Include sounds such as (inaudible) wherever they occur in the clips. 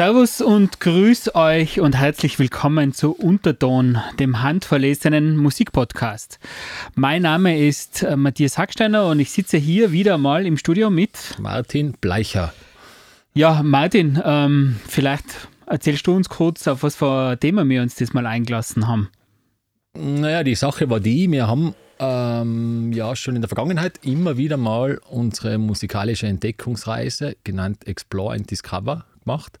Servus und grüß euch und herzlich willkommen zu Unterton, dem handverlesenen Musikpodcast. Mein Name ist äh, Matthias Hacksteiner und ich sitze hier wieder mal im Studio mit Martin Bleicher. Ja, Martin, ähm, vielleicht erzählst du uns kurz, auf was für ein Thema wir uns das mal eingelassen haben. Naja, die Sache war die, wir haben ähm, ja schon in der Vergangenheit immer wieder mal unsere musikalische Entdeckungsreise, genannt Explore and Discover, gemacht.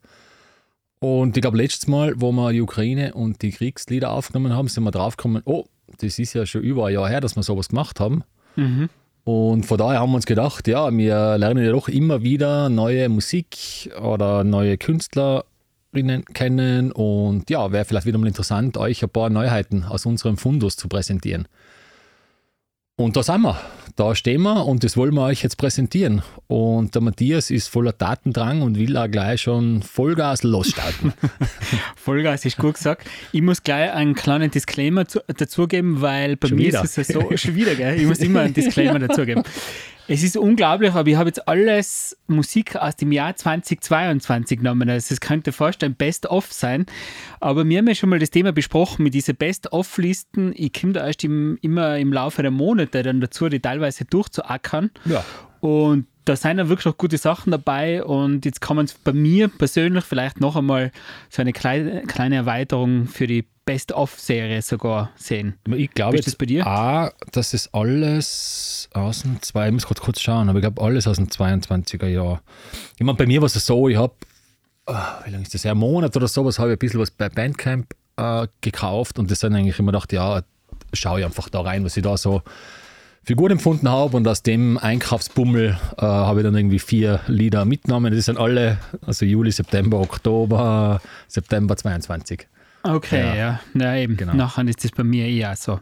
Und ich glaube, letztes Mal, wo wir die Ukraine und die Kriegslieder aufgenommen haben, sind wir draufgekommen, oh, das ist ja schon über ein Jahr her, dass wir sowas gemacht haben. Mhm. Und von daher haben wir uns gedacht, ja, wir lernen ja doch immer wieder neue Musik oder neue Künstlerinnen kennen. Und ja, wäre vielleicht wieder mal interessant, euch ein paar Neuheiten aus unserem Fundus zu präsentieren. Und da sind wir. Da stehen wir und das wollen wir euch jetzt präsentieren. Und der Matthias ist voller Datendrang und will auch gleich schon Vollgas losstarten. (laughs) Vollgas ist gut gesagt. Ich muss gleich einen kleinen Disclaimer dazugeben, weil bei schon mir wieder. ist es ja so, schon wieder, gell? Ich muss immer einen Disclaimer (laughs) dazugeben. Es ist unglaublich, aber ich habe jetzt alles Musik aus dem Jahr 2022 genommen. Also es könnte fast ein Best-of sein. Aber wir haben ja schon mal das Thema besprochen mit diesen Best-of-Listen. Ich komme da erst im, immer im Laufe der Monate dann dazu, die teilweise durchzuackern. Ja. Und da sind ja wirklich auch gute Sachen dabei und jetzt kann man es bei mir persönlich vielleicht noch einmal so eine kleine, kleine Erweiterung für die Best-of-Serie sogar sehen. Ich glaube jetzt das bei dir? auch, dass es alles aus dem zwei, ich muss kurz, kurz schauen, aber ich glaube alles aus dem 22er Jahr. Ich meine, bei mir war es so, ich habe, ah, wie lange ist das, ein Monat oder sowas, habe ich ein bisschen was bei Bandcamp äh, gekauft und das dann eigentlich immer gedacht, ja, schaue ich einfach da rein, was ich da so für gut empfunden habe und aus dem Einkaufsbummel äh, habe ich dann irgendwie vier Lieder mitgenommen. Das sind alle, also Juli, September, Oktober, September 22. Okay, ja. ja. ja eben. Genau. Nachher ist das bei mir eher so.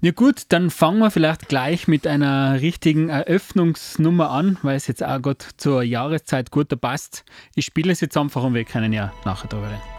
Ja gut, dann fangen wir vielleicht gleich mit einer richtigen Eröffnungsnummer an, weil es jetzt auch gerade zur Jahreszeit gut passt. Ich spiele es jetzt einfach und wir können ja nachher darüber reden.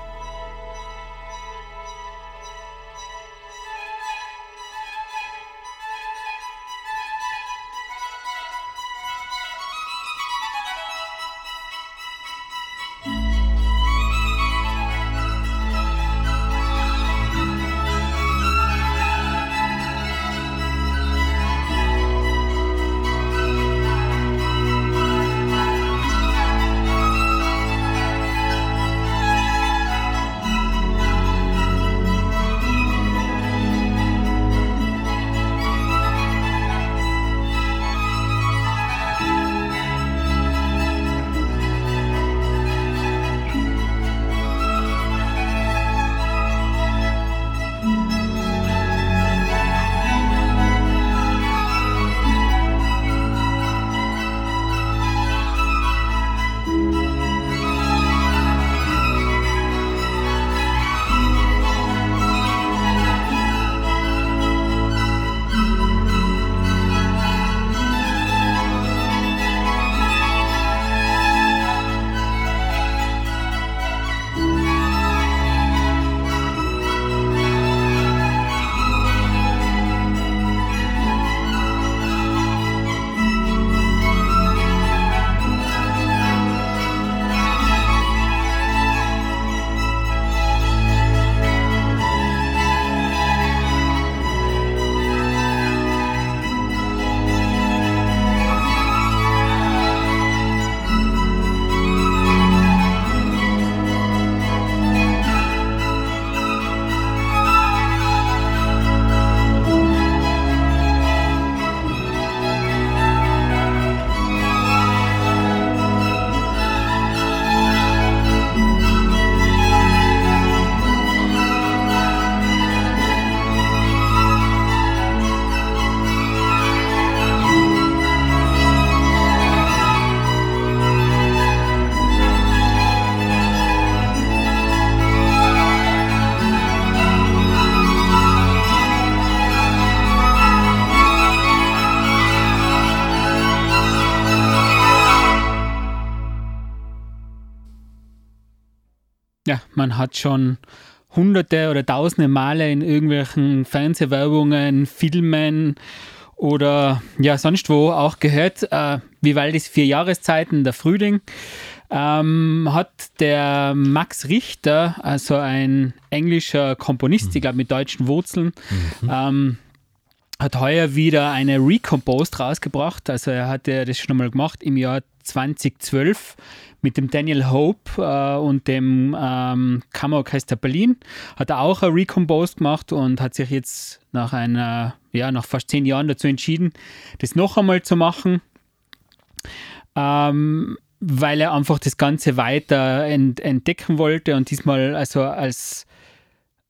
Man hat schon hunderte oder tausende Male in irgendwelchen Fernsehwerbungen, Filmen oder ja, sonst wo auch gehört, äh, Vivaldis vier Jahreszeiten, der Frühling. ähm, hat der Max Richter, also ein englischer Komponist, mhm. ich glaube mit deutschen Wurzeln, mhm. ähm, hat heuer wieder eine Recomposed rausgebracht. Also er hat ja das schon mal gemacht im Jahr 2012 mit dem Daniel Hope äh, und dem ähm, Kammerorchester Berlin. Hat er auch ein Recomposed gemacht und hat sich jetzt nach einer, ja, nach fast zehn Jahren dazu entschieden, das noch einmal zu machen. Ähm, weil er einfach das Ganze weiter ent entdecken wollte und diesmal also als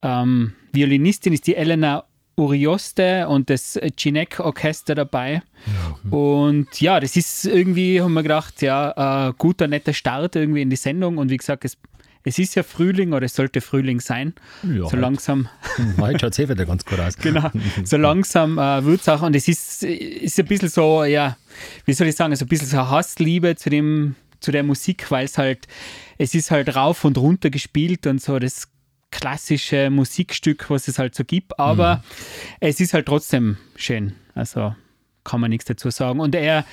ähm, Violinistin ist die Elena Urioste und das Cinek Orchester dabei. Ja. Und ja, das ist irgendwie, haben wir gedacht, ja, ein guter, netter Start irgendwie in die Sendung. Und wie gesagt, es, es ist ja Frühling oder es sollte Frühling sein. Ja, so langsam. (laughs) Heute schaut es eh wieder ganz gut aus. genau. So (laughs) langsam äh, wird es auch. Und es ist, ist ein bisschen so, ja, wie soll ich sagen, so ein bisschen so Hassliebe zu dem zu der Musik, weil es halt, es ist halt rauf und runter gespielt und so das klassische Musikstück, was es halt so gibt, aber mhm. es ist halt trotzdem schön. Also kann man nichts dazu sagen. Und er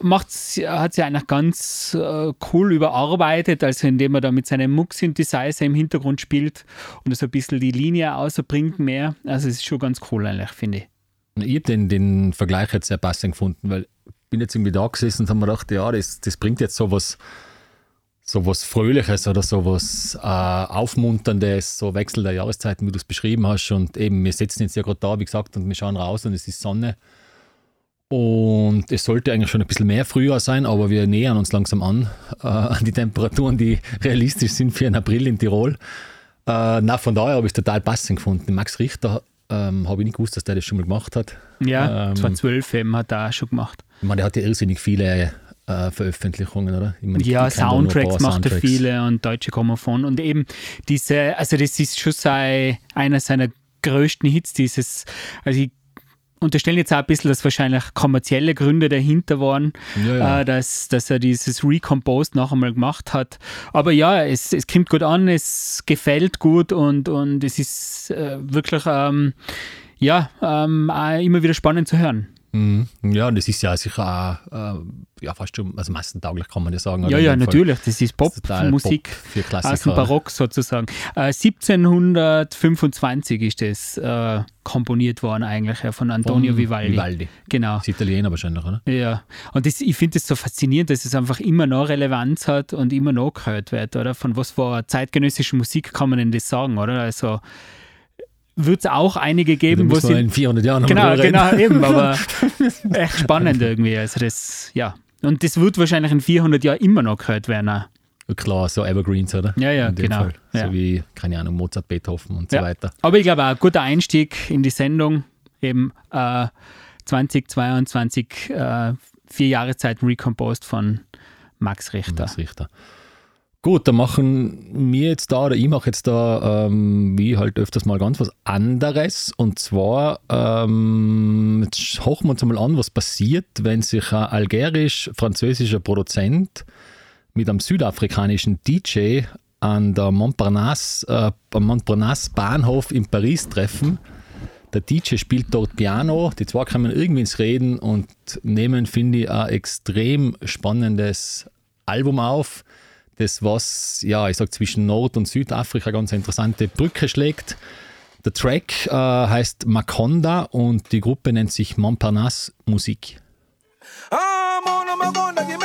macht's, hat sie eigentlich ganz äh, cool überarbeitet, also indem er da mit seinem Muck-Synthesizer im Hintergrund spielt und so ein bisschen die Linie außerbringt mehr. Also es ist schon ganz cool eigentlich, finde ich. Ich habe den, den Vergleich jetzt sehr passend gefunden, weil bin jetzt irgendwie da gesessen und habe mir gedacht, ja, das, das bringt jetzt sowas was Fröhliches oder sowas äh, Aufmunterndes, so Wechsel der Jahreszeiten, wie du es beschrieben hast. Und eben, wir sitzen jetzt ja gerade da, wie gesagt, und wir schauen raus und es ist Sonne. Und es sollte eigentlich schon ein bisschen mehr Frühjahr sein, aber wir nähern uns langsam an, äh, an die Temperaturen, die (laughs) realistisch sind für einen April in Tirol. Äh, na, von daher habe ich es total passend gefunden. Max Richter ähm, habe ich nicht gewusst, dass der das schon mal gemacht hat. Ja, ähm, 2012 eben hat er auch schon gemacht. Ich meine, der hat ja irrsinnig viele äh, Veröffentlichungen, oder? Meine, ja, Soundtracks macht er viele und deutsche Grammophon. Und eben diese, also das ist schon sei, einer seiner größten Hits, dieses, also ich unterstellen jetzt auch ein bisschen, dass wahrscheinlich kommerzielle Gründe dahinter waren, ja, ja. Äh, dass, dass er dieses Recomposed noch einmal gemacht hat. Aber ja, es, es kommt gut an, es gefällt gut und, und es ist äh, wirklich ähm, ja, ähm, immer wieder spannend zu hören. Mhm. Ja, das ist ja sicher auch äh, ja, fast schon also massentauglich, kann man ja sagen. Ja, ja, natürlich. Das ist Popmusik Pop aus dem Barock sozusagen. Äh, 1725 ist das äh, komponiert worden eigentlich ja, von Antonio von Vivaldi. Vivaldi. Genau. Das ist Italiener wahrscheinlich, oder? Ja. Und das, ich finde es so faszinierend, dass es einfach immer noch Relevanz hat und immer noch gehört wird, oder? Von was für zeitgenössischer Musik kann man denn das sagen, oder? Also wird es auch einige geben, wo sie. in 400 Jahren Genau, genau, eben, aber (laughs) echt spannend irgendwie. Also das, ja. Und das wird wahrscheinlich in 400 Jahren immer noch gehört werden. Klar, so Evergreens, oder? Ja, ja, genau. Ja. So wie, keine Ahnung, Mozart, Beethoven und so ja. weiter. Aber ich glaube ein guter Einstieg in die Sendung, eben äh, 2022, äh, vier Jahreszeiten Recomposed von Max Richter. Max Richter. Gut, dann machen wir jetzt da, oder ich mache jetzt da, ähm, wie halt öfters mal ganz was anderes. Und zwar, ähm, jetzt hochen wir uns mal an, was passiert, wenn sich ein algerisch-französischer Produzent mit einem südafrikanischen DJ an der Montparnasse, äh, am Montparnasse Bahnhof in Paris treffen. Der DJ spielt dort Piano, die zwei kommen irgendwie ins Reden und nehmen, finde ich, ein extrem spannendes Album auf das was, ja, ich sag zwischen Nord- und Südafrika ganz interessante Brücke schlägt. Der Track äh, heißt Makonda und die Gruppe nennt sich Montparnasse Musik. Ah, yeah.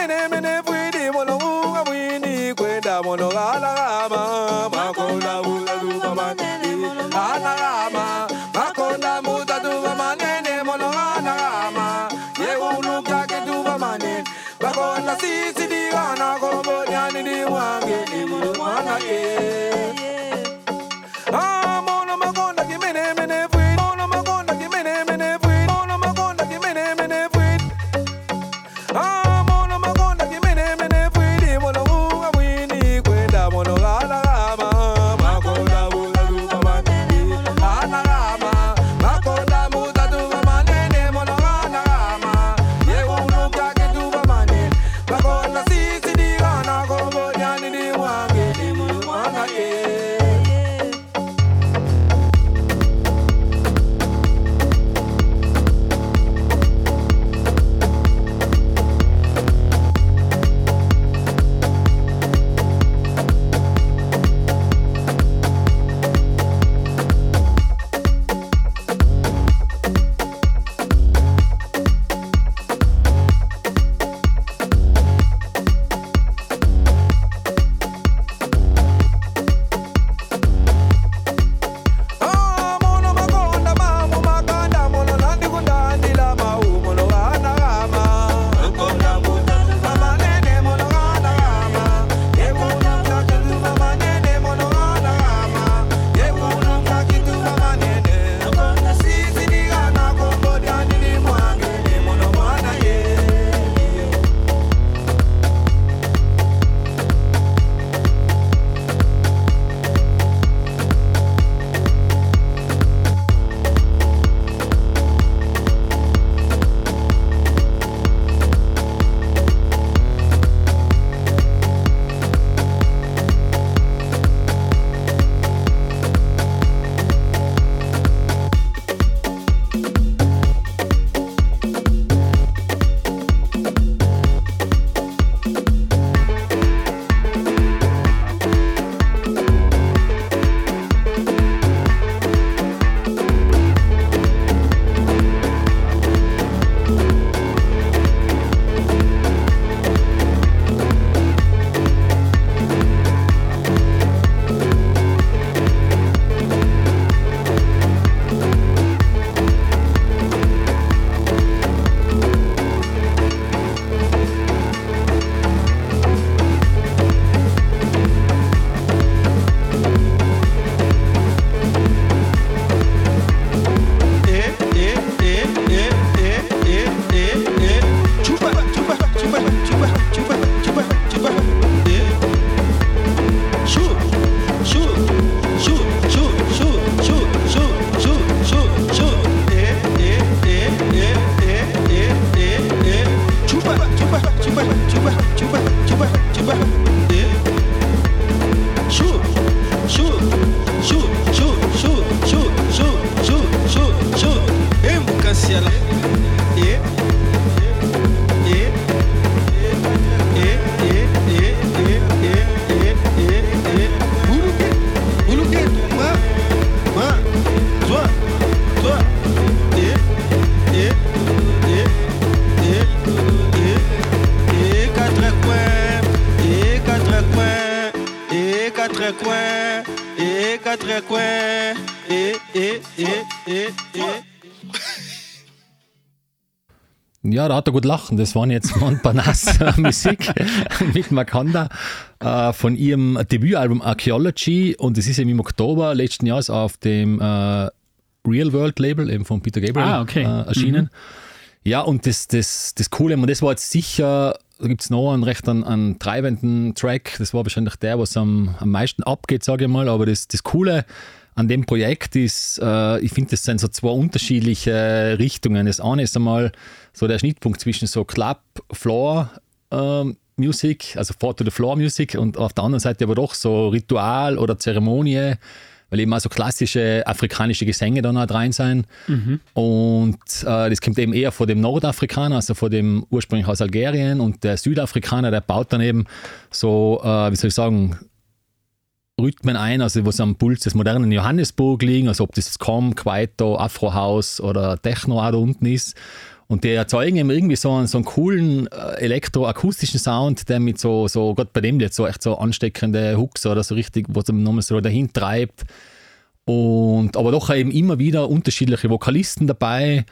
Ja, da hat er gut lachen. Das waren jetzt Montparnasse (laughs) Musik mit Makanda äh, von ihrem Debütalbum Archaeology und es ist eben im Oktober letzten Jahres auf dem äh, Real World Label eben von Peter Gabriel ah, okay. äh, erschienen. Mhm. Ja, und das, das, das Coole, und das war jetzt sicher, da gibt es noch einen recht einen, einen, treibenden Track, das war wahrscheinlich der, was am, am meisten abgeht, sage ich mal, aber das, das Coole an dem Projekt ist, äh, ich finde, das sind so zwei unterschiedliche Richtungen. Das eine ist einmal so der Schnittpunkt zwischen so Club, Floor, ähm, Music, also Four to the Floor Music und auf der anderen Seite aber doch so Ritual oder Zeremonie, weil eben auch so klassische afrikanische Gesänge da noch rein sein. Mhm. Und äh, das kommt eben eher von dem Nordafrikaner, also von dem ursprünglich aus Algerien und der Südafrikaner, der baut dann eben so, äh, wie soll ich sagen, Rhythmen ein, also was am Puls des modernen Johannesburg liegen, also ob das Com, Kwaito, Afro House oder Techno auch da unten ist. Und die erzeugen eben irgendwie so einen, so einen coolen äh, elektroakustischen Sound, der mit so, so Gott bei dem jetzt so echt so ansteckende Hooks oder so richtig, was ihm nochmal so dahin treibt. Und, aber doch eben immer wieder unterschiedliche Vokalisten dabei.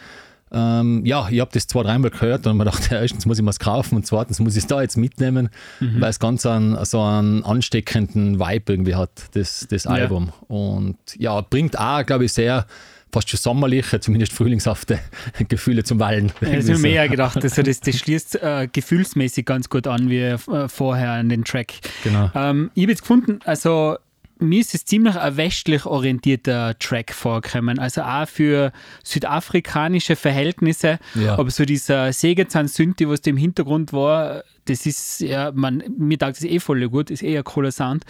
Ähm, ja, ich habe das zwei, dreimal gehört und mir gedacht, ja, erstens muss ich was kaufen und zweitens muss ich es da jetzt mitnehmen, mhm. weil es ganz einen, so einen ansteckenden Vibe irgendwie hat, das, das Album. Ja. Und ja, bringt auch, glaube ich, sehr fast schon sommerliche, zumindest frühlingshafte (laughs) Gefühle zum Wallen. Ja, das habe ich mir gedacht, also das, (laughs) das schließt äh, gefühlsmäßig ganz gut an wie äh, vorher an den Track. Genau. Ähm, ich habe jetzt gefunden, also mir ist es ziemlich ein westlich orientierter Track vorgekommen. Also auch für südafrikanische Verhältnisse. Ja. Aber so dieser Sägezahn-Synthi, was da im Hintergrund war, das ist, ja, man, mir taugt das eh voll gut, ist eh ein cooler Sound.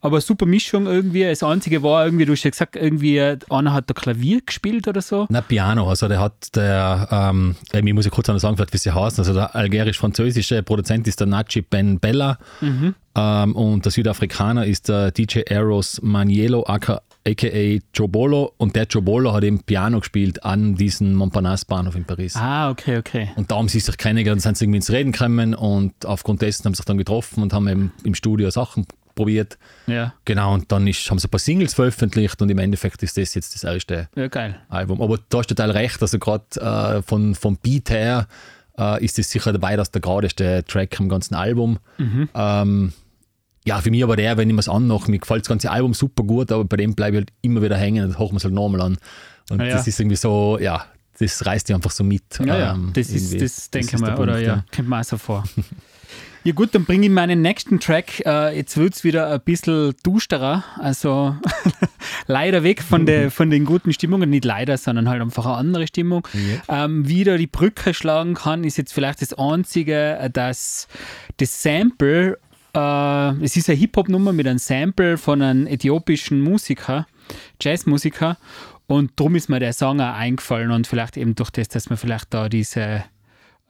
Aber super Mischung irgendwie. Das Einzige war irgendwie, du hast ja gesagt, irgendwie einer hat da Klavier gespielt oder so. Na, Piano. Also der hat der, ähm, ich muss ja kurz noch sagen, wie sie heißen. Also der algerisch-französische Produzent ist der Nachi Ben Bella. Mhm. Ähm, und der Südafrikaner ist der DJ Eros Manielo, aka aka Jobolo und der Jobolo hat eben Piano gespielt an diesem Montparnasse-Bahnhof in Paris. Ah, okay, okay. Und da haben sie sich kennengelernt, sind sie irgendwie ins Reden gekommen und aufgrund dessen haben sie sich dann getroffen und haben eben im Studio Sachen probiert. Ja. Genau, und dann ist, haben sie ein paar Singles veröffentlicht und im Endeffekt ist das jetzt das erste ja, geil. Album. Aber da hast du total recht, also gerade äh, von, vom Beat her äh, ist es sicher dabei, dass der geradeste Track am ganzen Album. Mhm. Ähm, ja, für mich aber der, wenn ich mir es anmache, mir gefällt das ganze Album super gut, aber bei dem bleibe ich halt immer wieder hängen und hoch wir es halt nochmal an. Und ja, das ist irgendwie so, ja, das reißt dich einfach so mit. Ja, ähm, das ist, das denke ich mal, oder ja, kommt mir auch so vor. (laughs) Ja gut, dann bringe ich meinen nächsten Track. Äh, jetzt wird es wieder ein bisschen dusterer. Also (laughs) leider weg von, der, (laughs) von den guten Stimmungen. Nicht leider, sondern halt einfach eine andere Stimmung. Ja. Ähm, wieder die Brücke schlagen kann, ist jetzt vielleicht das Einzige, dass das Sample äh, es ist eine Hip-Hop-Nummer mit einem Sample von einem äthiopischen Musiker, Jazzmusiker. Und darum ist mir der Song auch eingefallen und vielleicht eben durch das, dass wir vielleicht da diese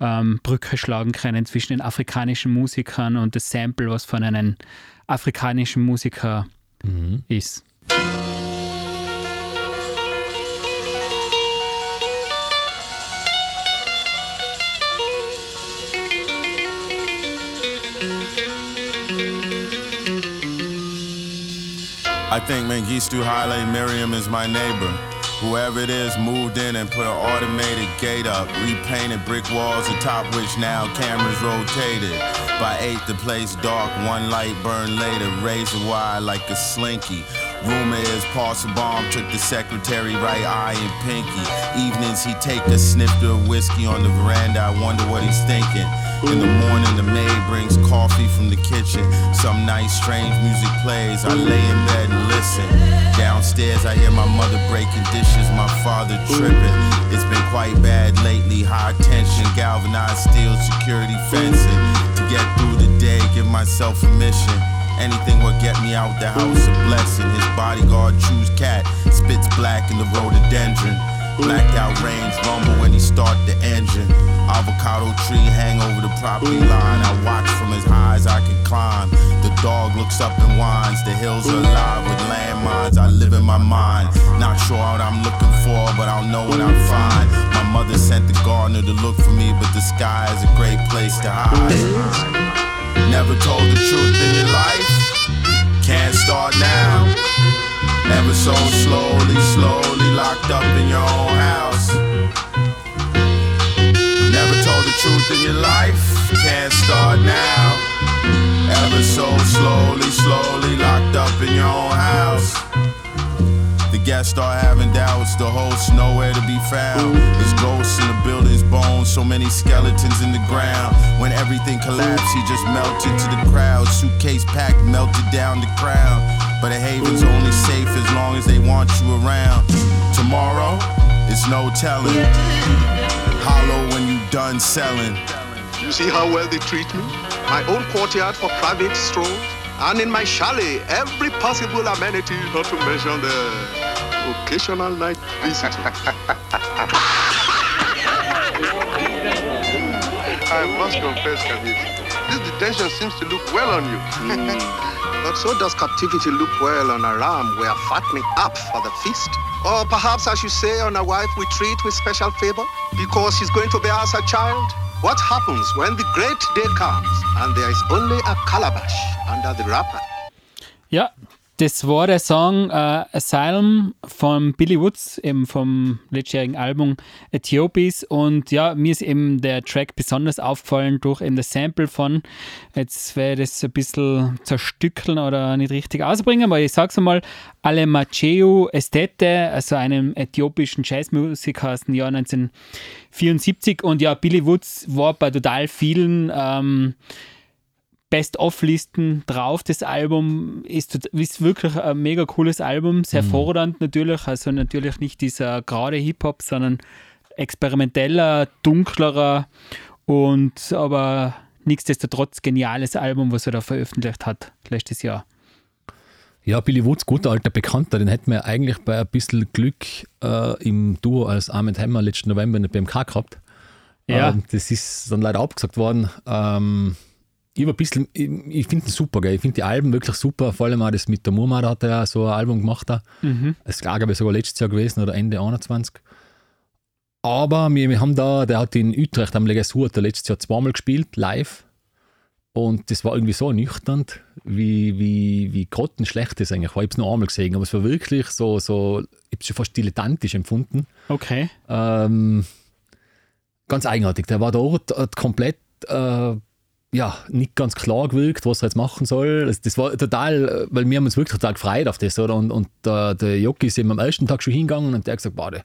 ähm, Brücke schlagen können zwischen den afrikanischen Musikern und das Sample, was von einem afrikanischen Musiker mhm. ist. I think Mengistu Haile Miriam is my neighbor. Whoever it is moved in and put an automated gate up, repainted brick walls atop which now cameras rotated. By eight, the place dark, one light burned later, razor wire like a slinky. Rumor is Paul Sabam took the secretary right eye and pinky. Evenings he take a snifter of whiskey on the veranda. I wonder what he's thinking. In the morning, the maid brings coffee from the kitchen. Some nice, strange music plays. I lay in bed and listen. Downstairs, I hear my mother breaking dishes, my father tripping. It's been quite bad lately. High tension, galvanized steel security fencing. To get through the day, give myself a mission. Anything will get me out the house, a blessing. His bodyguard chews cat, spits black in the rhododendron. Blacked out range rumble when he start the engine. Avocado tree hang over the property line. I watch from as high as I can climb. The dog looks up and whines. The hills are alive with landmines. I live in my mind. Not sure what I'm looking for, but I'll know when I find. My mother sent the gardener to look for me, but the sky is a great place to hide. Never told the truth in your life. can't start now. Ever so slowly, slowly locked up in your own house. Never told the truth in your life, can't start now. Ever so slowly, slowly locked up in your own house. Guests start having doubts, the host nowhere to be found. There's ghosts in the building's bones, so many skeletons in the ground. When everything collapsed, he just melted to the crowd. Suitcase packed, melted down the crowd. But a haven's only safe as long as they want you around. Tomorrow, it's no telling. Hollow when you done selling. You see how well they treat me? My own courtyard for private strolls, and in my chalet, every possible amenity, not to mention the occasional night visitor. (laughs) I must confess, Khabib, this detention seems to look well on you. Hmm. but so does captivity look well on a ram we are fattening up for the feast. Or perhaps I should say on a wife we treat with special favor because she's going to bear us a child. What happens when the great day comes and there is only a calabash under the wrapper? Ja, das war der Song äh, Asylum von Billy Woods, eben vom letztjährigen Album Äthiopies. Und ja, mir ist eben der Track besonders aufgefallen durch eben das Sample von, jetzt werde ich das ein bisschen zerstückeln oder nicht richtig ausbringen, aber ich sag's einmal, Alemacheu Estete, also einem äthiopischen Jazzmusiker aus dem Jahr 1974. Und ja, Billy Woods war bei total vielen ähm, Best-of-Listen drauf. Das Album ist, ist, wirklich ein mega cooles Album, sehr mhm. fordernd natürlich. Also natürlich nicht dieser gerade Hip-Hop, sondern experimenteller, dunklerer und aber nichtsdestotrotz geniales Album, was er da veröffentlicht hat letztes Jahr. Ja, Billy Woods, guter alter Bekannter, den hätten wir eigentlich bei ein bisschen Glück äh, im Duo als Arm Hammer letzten November in der BMK gehabt. Ja. Ähm, das ist dann leider abgesagt worden. Ähm, ich, ein bisschen, ich, ich finde ihn super, gell? ich finde die Alben wirklich super, vor allem auch das mit der Murmad hat er ja so ein Album gemacht. Mhm. Das ist glaube ich sogar letztes Jahr gewesen oder Ende 21. Aber wir, wir haben da, der hat in Utrecht am Legasur hat letztes Jahr zweimal gespielt, live. Und das war irgendwie so nüchtern, wie, wie, wie grottenschlecht das eigentlich war. Ich habe es nur einmal gesehen, aber es war wirklich so, so ich habe es schon fast dilettantisch empfunden. Okay. Ähm, ganz eigenartig. Der war dort hat komplett äh, ja, nicht ganz klar gewirkt, was er jetzt machen soll. Das, das war total, weil wir haben uns wirklich total gefreut auf das, oder? Und, und äh, der Jockey ist eben am ersten Tag schon hingegangen und der hat gesagt, warte,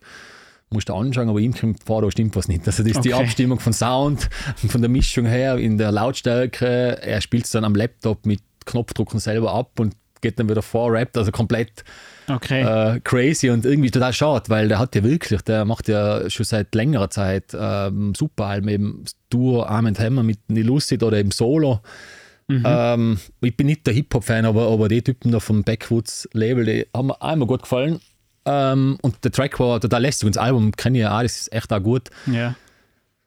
musst du anschauen, aber ihm kommt vor, da stimmt was nicht. Also das ist okay. die Abstimmung von Sound, von der Mischung her, in der Lautstärke. Er spielt es dann am Laptop mit Knopfdrucken selber ab und geht dann wieder vor, rappt, also komplett okay. äh, crazy und irgendwie total schade, weil der hat ja wirklich, der macht ja schon seit längerer Zeit ähm, super Alben, eben Duo Arm Hammer mit Lucid oder eben Solo. Mhm. Ähm, ich bin nicht der Hip-Hop-Fan, aber, aber die Typen da vom Backwoods-Label, die haben mir einmal gut gefallen. Ähm, und der Track war total lästig und das Album kenne ich ja auch, das ist echt auch gut. Ja.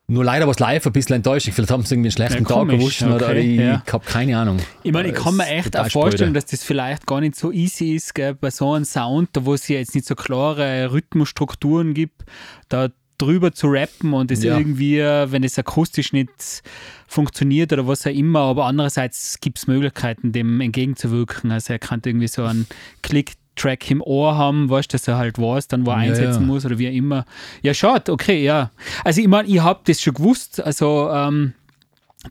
Nur leider war es live ein bisschen enttäuschend. Vielleicht haben sie irgendwie einen schlechten ja, Tag erwischt okay, oder ich, ja. habe keine Ahnung. Ich meine, ich kann mir echt auch vorstellen, dass das vielleicht gar nicht so easy ist, gell, bei so einem Sound, da wo es ja jetzt nicht so klare Rhythmusstrukturen gibt, da drüber zu rappen und es ja. irgendwie, wenn es akustisch nicht funktioniert oder was auch immer, aber andererseits gibt es Möglichkeiten, dem entgegenzuwirken. Also er kann irgendwie so einen Klick Track im Ohr haben, weißt dass er halt weiß, dann wo er ja, einsetzen ja. muss oder wie immer. Ja, schade, okay, ja. Also ich meine, ich habe das schon gewusst, also ähm,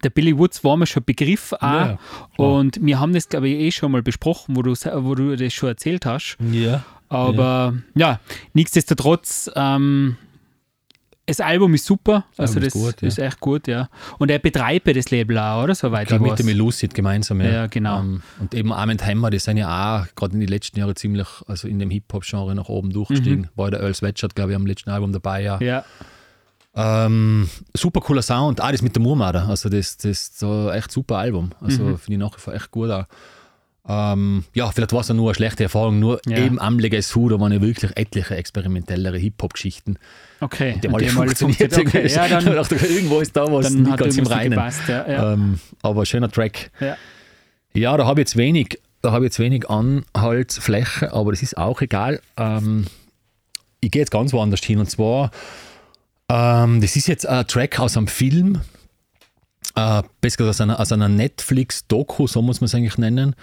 der Billy Woods war mir schon Begriff auch ja, und wir haben das, glaube ich, eh schon mal besprochen, wo du, wo du das schon erzählt hast. Ja. Aber ja, nichtsdestotrotz ähm, das Album ist super, also das, ist, gut, ja. ist, echt gut, ja. Und er betreibt das Label auch, oder? Soweit ich mit dem Lucid gemeinsam, ja. ja genau. Um, ähm, und eben Armand Hammer, die sind ja auch gerade in den letzten Jahren ziemlich, also in dem Hip-Hop-Genre nach oben durchgestiegen. Mhm. War der Earl Sweatshirt, glaube ich, am letzten Album dabei, ja. Ja. Ähm, super cooler Sound, auch das mit der Murmada, also das, das ist so echt super Album. Also mhm. finde ich nach wie vor echt gut auch. Ähm, ja, vielleicht war es nur eine schlechte Erfahrung, nur ja. eben am Legacy, da waren ja wirklich etliche experimentellere Hip-Hop-Geschichten. Okay. Die haben alle funktioniert. Okay. Ja, dann, (laughs) irgendwo ist da was nicht ganz im Reinen. Gepasst, ja, ja. Ähm, aber schöner Track. Ja, ja da habe ich jetzt wenig, da habe ich jetzt wenig Anhaltsfläche, aber das ist auch egal. Ähm, ich gehe jetzt ganz woanders hin und zwar, ähm, das ist jetzt ein Track aus einem Film, äh, besser gesagt aus einer, aus einer Netflix-Doku, so muss man es eigentlich nennen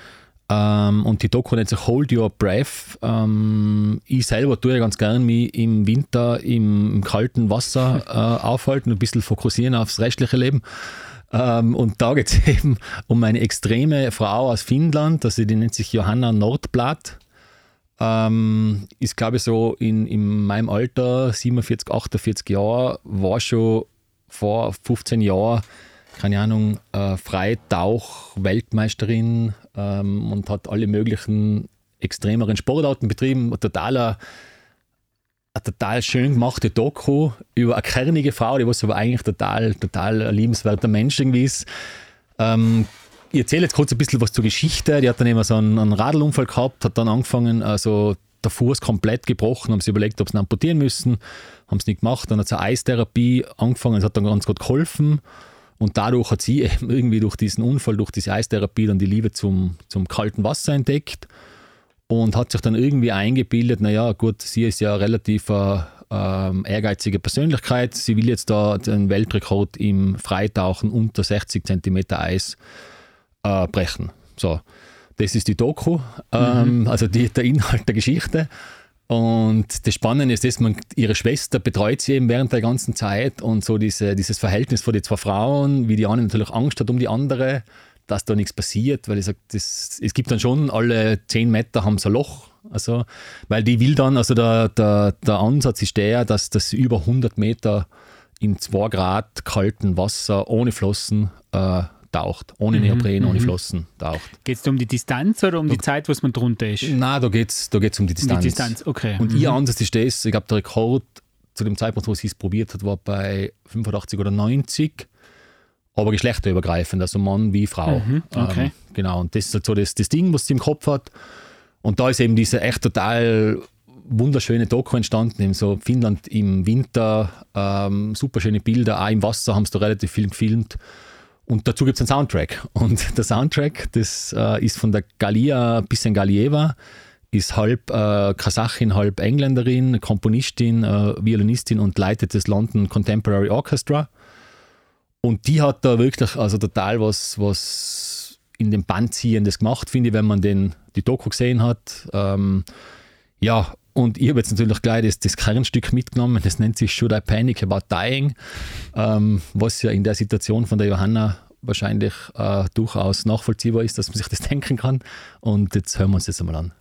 Ähm, und die Doku nennt sich Hold Your Breath. Ähm, ich selber tue ja ganz gern mich im Winter im, im kalten Wasser (laughs) äh, aufhalten und ein bisschen fokussieren aufs restliche Leben. Ähm, und da geht es (laughs) eben um eine extreme Frau aus Finnland, also die nennt sich Johanna Nordblatt. Ähm, ist, glaube ich, so in, in meinem Alter, 47, 48 Jahre, war schon vor 15 Jahren, keine Ahnung, äh, Freitauch-Weltmeisterin ähm, und hat alle möglichen extremeren Sportarten betrieben. Totaler eine total schön gemachte Doku über eine kernige Frau, die was aber eigentlich total, total ein liebenswerter Mensch irgendwie ist. Ähm, ich erzähle jetzt kurz ein bisschen was zur Geschichte. Die hat dann immer so einen, einen Radlunfall gehabt, hat dann angefangen, also der Fuß komplett gebrochen, haben sie überlegt, ob sie ihn amputieren müssen, haben es nicht gemacht. Dann hat sie eine Eistherapie angefangen, das hat dann ganz gut geholfen. Und dadurch hat sie eben irgendwie durch diesen Unfall, durch diese Eistherapie dann die Liebe zum, zum kalten Wasser entdeckt und hat sich dann irgendwie eingebildet, naja, gut, sie ist ja relativ eine ähm, ehrgeizige Persönlichkeit, sie will jetzt da den Weltrekord im Freitauchen unter 60 cm Eis äh, brechen. So, das ist die Doku, ähm, mhm. also die, der Inhalt der Geschichte. Und das Spannende ist, dass man ihre Schwester betreut sie eben während der ganzen Zeit und so diese, dieses Verhältnis von den zwei Frauen, wie die eine natürlich Angst hat um die andere dass da nichts passiert, weil ich sage, es gibt dann schon alle 10 Meter haben so ein Loch, also, weil die will dann, also der, der, der Ansatz ist der, dass das über 100 Meter in 2 Grad kalten Wasser ohne Flossen äh, taucht, ohne mhm, Neopren, ohne mhm. Flossen taucht. Geht es um die Distanz oder um da, die Zeit, was man drunter ist? Nein, da geht es da geht's um die Distanz. Die Distanz, okay. Und mhm. ihr Ansatz ist das, ich glaube, der Rekord zu dem Zeitpunkt, wo sie es probiert hat, war bei 85 oder 90 aber geschlechterübergreifend, also Mann wie Frau. Mhm, okay. Ähm, genau, und das ist halt so das, das Ding, was sie im Kopf hat. Und da ist eben diese echt total wunderschöne Doku entstanden, eben so Finnland im Winter, ähm, super schöne Bilder, auch im Wasser haben sie da relativ viel gefilmt. Und dazu gibt es einen Soundtrack. Und (laughs) der Soundtrack, das äh, ist von der Galia Bissengalieva, ist halb äh, Kasachin, halb Engländerin, Komponistin, äh, Violinistin und leitet das London Contemporary Orchestra. Und die hat da wirklich also total was, was in dem Band ziehendes gemacht, finde ich, wenn man den, die Doku gesehen hat. Ähm, ja, und ich habe jetzt natürlich gleich das, das, Kernstück mitgenommen, das nennt sich Should I Panic About Dying, ähm, was ja in der Situation von der Johanna wahrscheinlich äh, durchaus nachvollziehbar ist, dass man sich das (laughs) denken kann. Und jetzt hören wir uns das einmal an.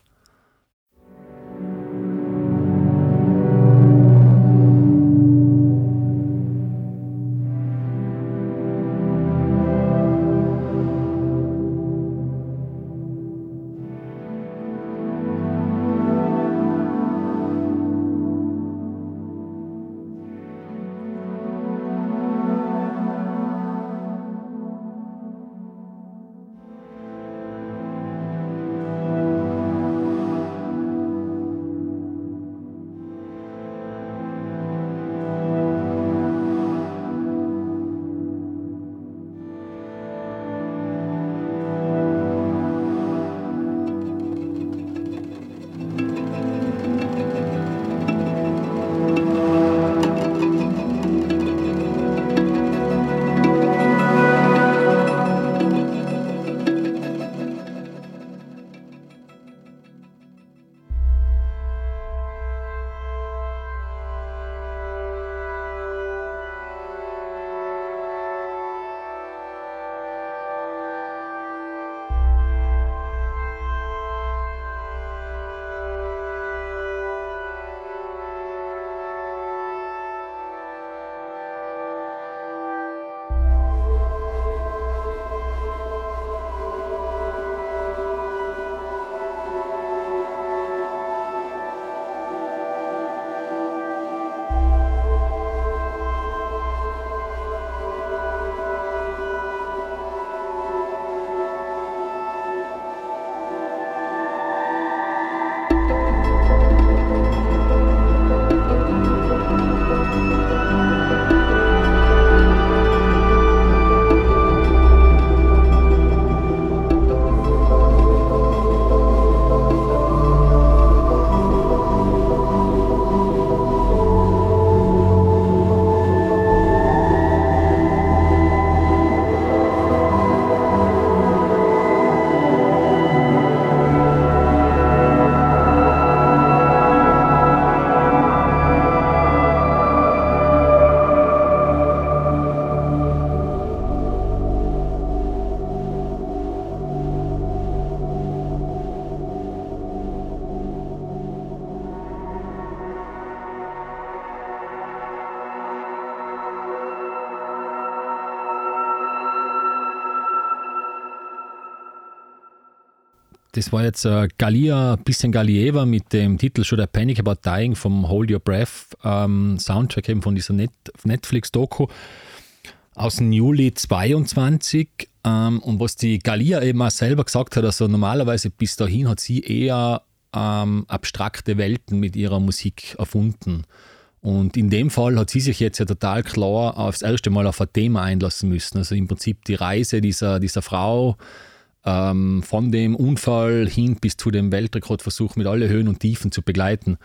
War jetzt äh, Galia, bisschen Galieva mit dem Titel Should I Panic About Dying vom Hold Your Breath ähm, Soundtrack eben von dieser Net Netflix-Doku aus dem Juli 22. Ähm, und was die Galia eben auch selber gesagt hat, also normalerweise bis dahin hat sie eher ähm, abstrakte Welten mit ihrer Musik erfunden. Und in dem Fall hat sie sich jetzt ja total klar aufs erste Mal auf ein Thema einlassen müssen. Also im Prinzip die Reise dieser, dieser Frau ähm, von dem Unfall hin bis zu dem Weltrekordversuch mit alle Höhen und Tiefen zu begleiten.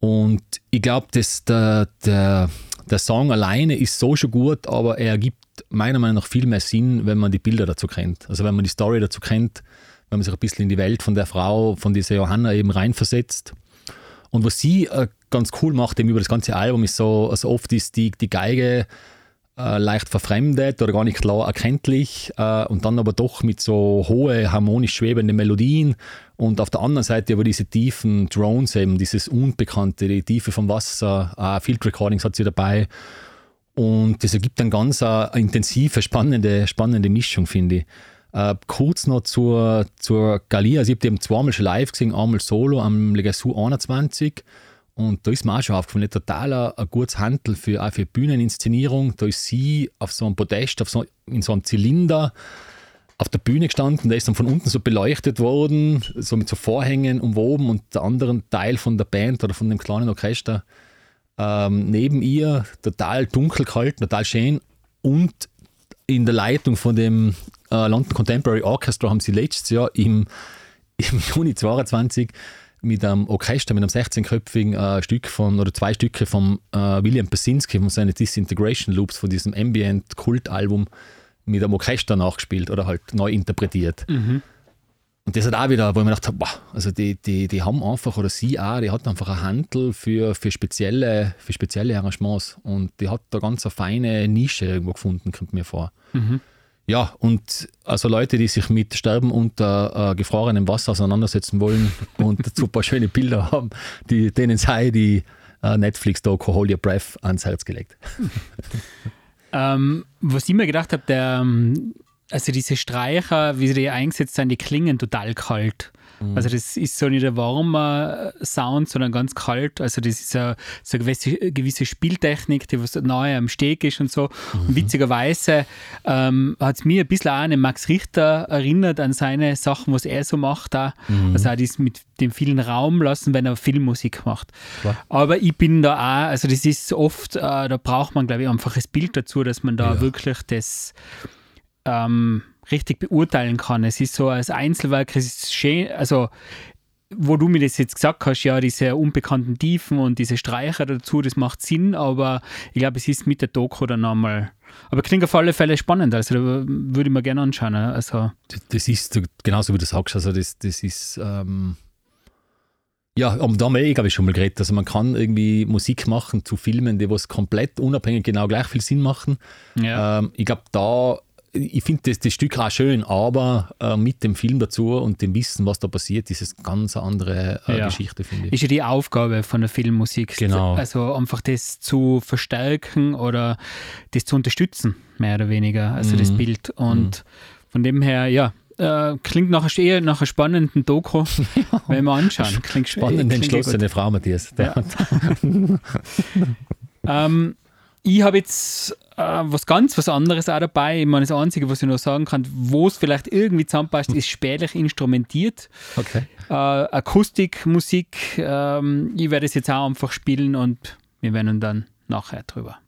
Und ich glaube, der, der, der Song alleine ist so schon gut, aber er ergibt meiner Meinung nach viel mehr Sinn, wenn man die Bilder dazu kennt. Also wenn man die Story dazu kennt, wenn man sich ein bisschen in die Welt von der Frau, von dieser Johanna eben reinversetzt. Und was sie äh, ganz cool macht, eben über das ganze Album, ist so, also oft ist die, die Geige äh, leicht verfremdet oder gar nicht klar erkenntlich äh, und dann aber doch mit so hohe, harmonisch schwebenden Melodien. Und auf der anderen Seite aber diese tiefen Drones eben, dieses Unbekannte, die Tiefe vom Wasser, äh, Field Recordings hat sie dabei. Und das ergibt dann ganz eine intensive, spannende, spannende Mischung, finde ich. Äh, kurz noch zur, zur Galia, also ich habe die eben zweimal schon live gesehen, einmal solo am Legasu 21 und da ist mir auch schon aufgefallen, total ein, ein gutes Handel für, auch für Bühneninszenierung. Da ist sie auf so einem Podest, auf so, in so einem Zylinder auf der Bühne gestanden, der ist dann von unten so beleuchtet worden, so mit so Vorhängen umwoben und der andere Teil von der Band oder von dem kleinen Orchester ähm, neben ihr, total dunkel kalt, total schön. Und in der Leitung von dem äh, London Contemporary Orchestra haben sie letztes Jahr im, im Juni 22 mit einem Orchester, mit einem 16-köpfigen äh, Stück von, oder zwei Stücke von äh, William Basinski von seinen Disintegration Loops, von diesem Ambient-Kult-Album, mit einem Orchester nachgespielt oder halt neu interpretiert. Mhm. Und das hat auch wieder, wo ich mir gedacht habe, wow, also die, die, die haben einfach, oder sie auch, die hat einfach ein Handel für, für, spezielle, für spezielle Arrangements. Und die hat da ganz eine feine Nische irgendwo gefunden, kommt mir vor. Mhm. Ja, und also Leute, die sich mit Sterben unter äh, gefrorenem Wasser auseinandersetzen wollen und dazu ein paar schöne Bilder haben, die, denen sei die äh, Netflix-Doku Hold Your Breath ans Herz gelegt. (laughs) ähm, was ich mir gedacht habe, ähm, also diese Streicher, wie sie die eingesetzt sind, die klingen total kalt. Mhm. Also das ist so nicht ein warmer Sound, sondern ganz kalt. Also das ist so, so eine gewisse, gewisse Spieltechnik, die was neu am Steg ist und so. Mhm. Und witzigerweise ähm, hat es mir ein bisschen auch an den Max Richter erinnert, an seine Sachen, was er so macht. Auch. Mhm. Also auch das mit dem vielen Raum lassen, wenn er Filmmusik macht. Klar. Aber ich bin da auch, also das ist oft, äh, da braucht man, glaube ich, einfach das Bild dazu, dass man da ja. wirklich das ähm, richtig beurteilen kann. Es ist so als Einzelwerk, es ist schön, also wo du mir das jetzt gesagt hast, ja, diese unbekannten Tiefen und diese Streicher dazu, das macht Sinn, aber ich glaube, es ist mit der Doku dann nochmal. Aber klingt auf alle Fälle spannend, also würde ich mir gerne anschauen. Also. Das ist genauso wie du sagst, also das, das ist. Ähm ja, um da haben wir eh, glaube ich, schon mal geredet. Also man kann irgendwie Musik machen zu Filmen, die was komplett unabhängig genau gleich viel Sinn machen. Ja. Ähm, ich glaube, da ich finde das, das Stück auch schön, aber äh, mit dem Film dazu und dem Wissen, was da passiert, ist es ganz eine andere äh, ja. Geschichte, finde ich. Ist ja die Aufgabe von der Filmmusik. Genau. Also einfach das zu verstärken oder das zu unterstützen, mehr oder weniger, also mhm. das Bild. Und mhm. von dem her, ja, äh, klingt nach, eher nach einer spannenden Doku, ja. (laughs) wenn wir anschauen. (laughs) Klingt spannend, entschlossene Frau, Matthias. Ja. (laughs) ähm, ich habe jetzt äh, was ganz was anderes auch dabei. Ich meine, das Einzige, was ich noch sagen kann, wo es vielleicht irgendwie zusammenpasst, ist spärlich instrumentiert. Okay. Äh, Akustikmusik. Ähm, ich werde es jetzt auch einfach spielen und wir werden dann nachher drüber.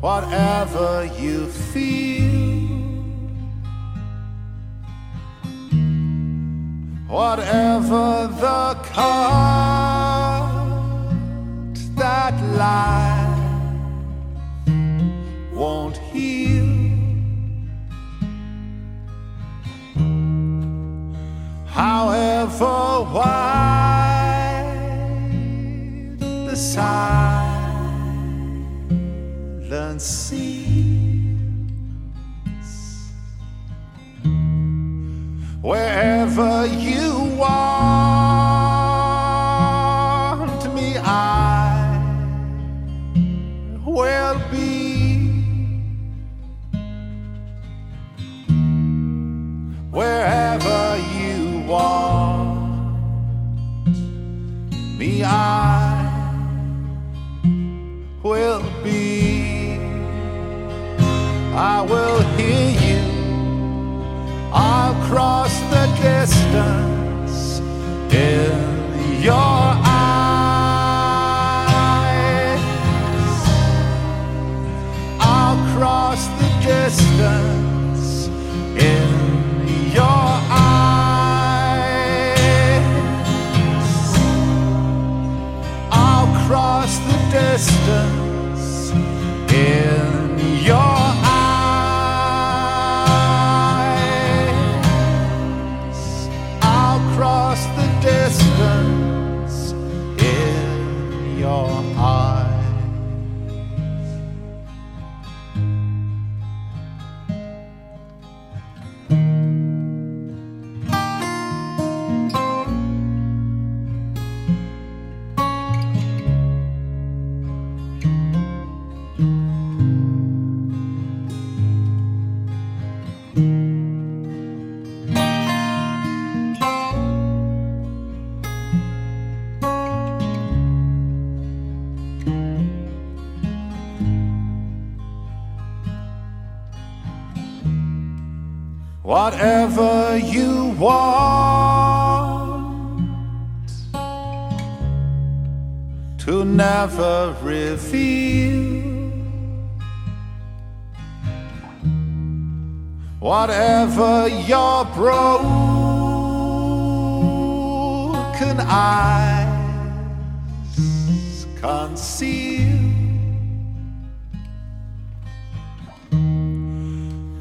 whatever you feel, whatever the cut that lies, won't heal. However wide the side. want to never reveal whatever your broken eyes conceal.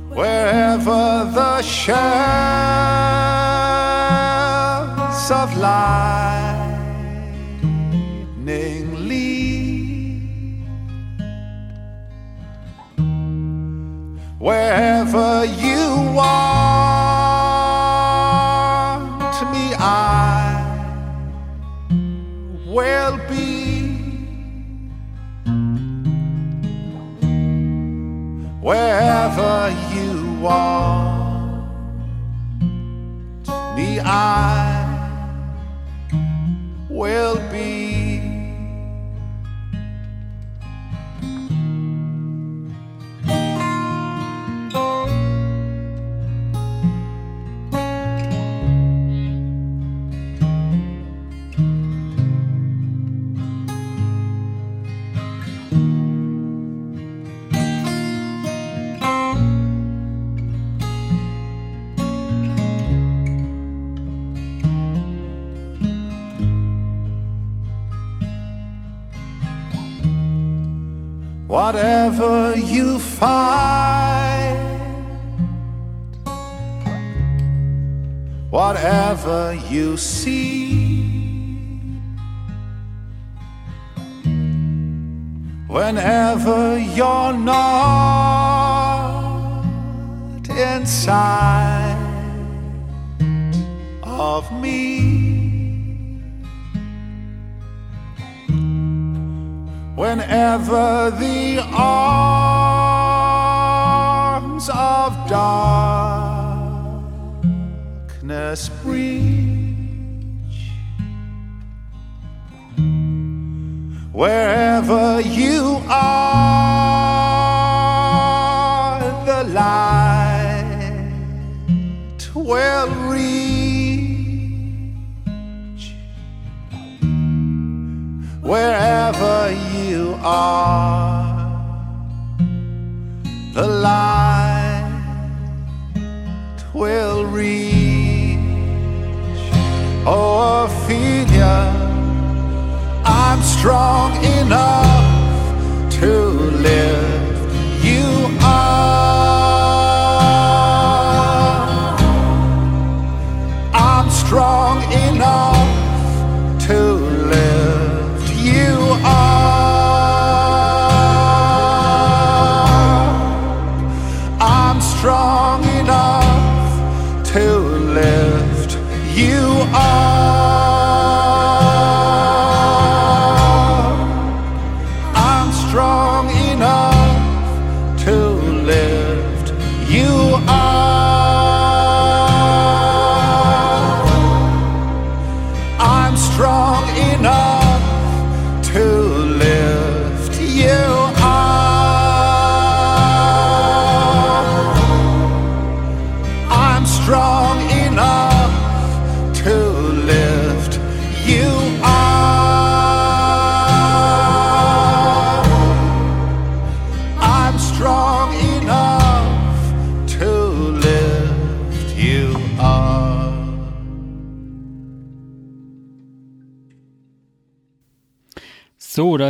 Wherever the shadow high. Whenever you see. Whenever you're not inside of me, whenever the arms of dawn darkness reach, wherever you are, the light will reach. Wherever you are, strong enough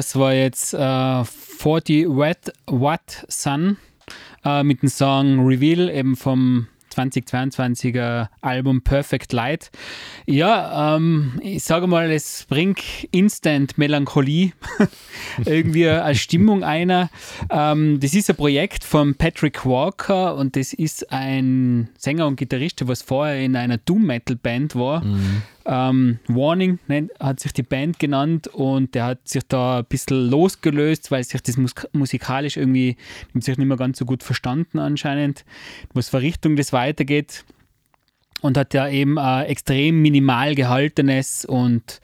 das war jetzt äh, 40 Watt, Watt Sun äh, mit dem Song Reveal eben vom 2022er Album Perfect Light. Ja, ähm, ich sage mal, es bringt instant Melancholie (laughs) irgendwie als Stimmung einer. Ähm, das ist ein Projekt von Patrick Walker und das ist ein Sänger und Gitarrist, der was vorher in einer Doom Metal Band war. Ähm, Warning nennt, hat sich die Band genannt und der hat sich da ein bisschen losgelöst, weil sich das mus musikalisch irgendwie sich nicht mehr ganz so gut verstanden anscheinend, was für Richtung das weitergeht und hat ja eben ein extrem minimal gehaltenes und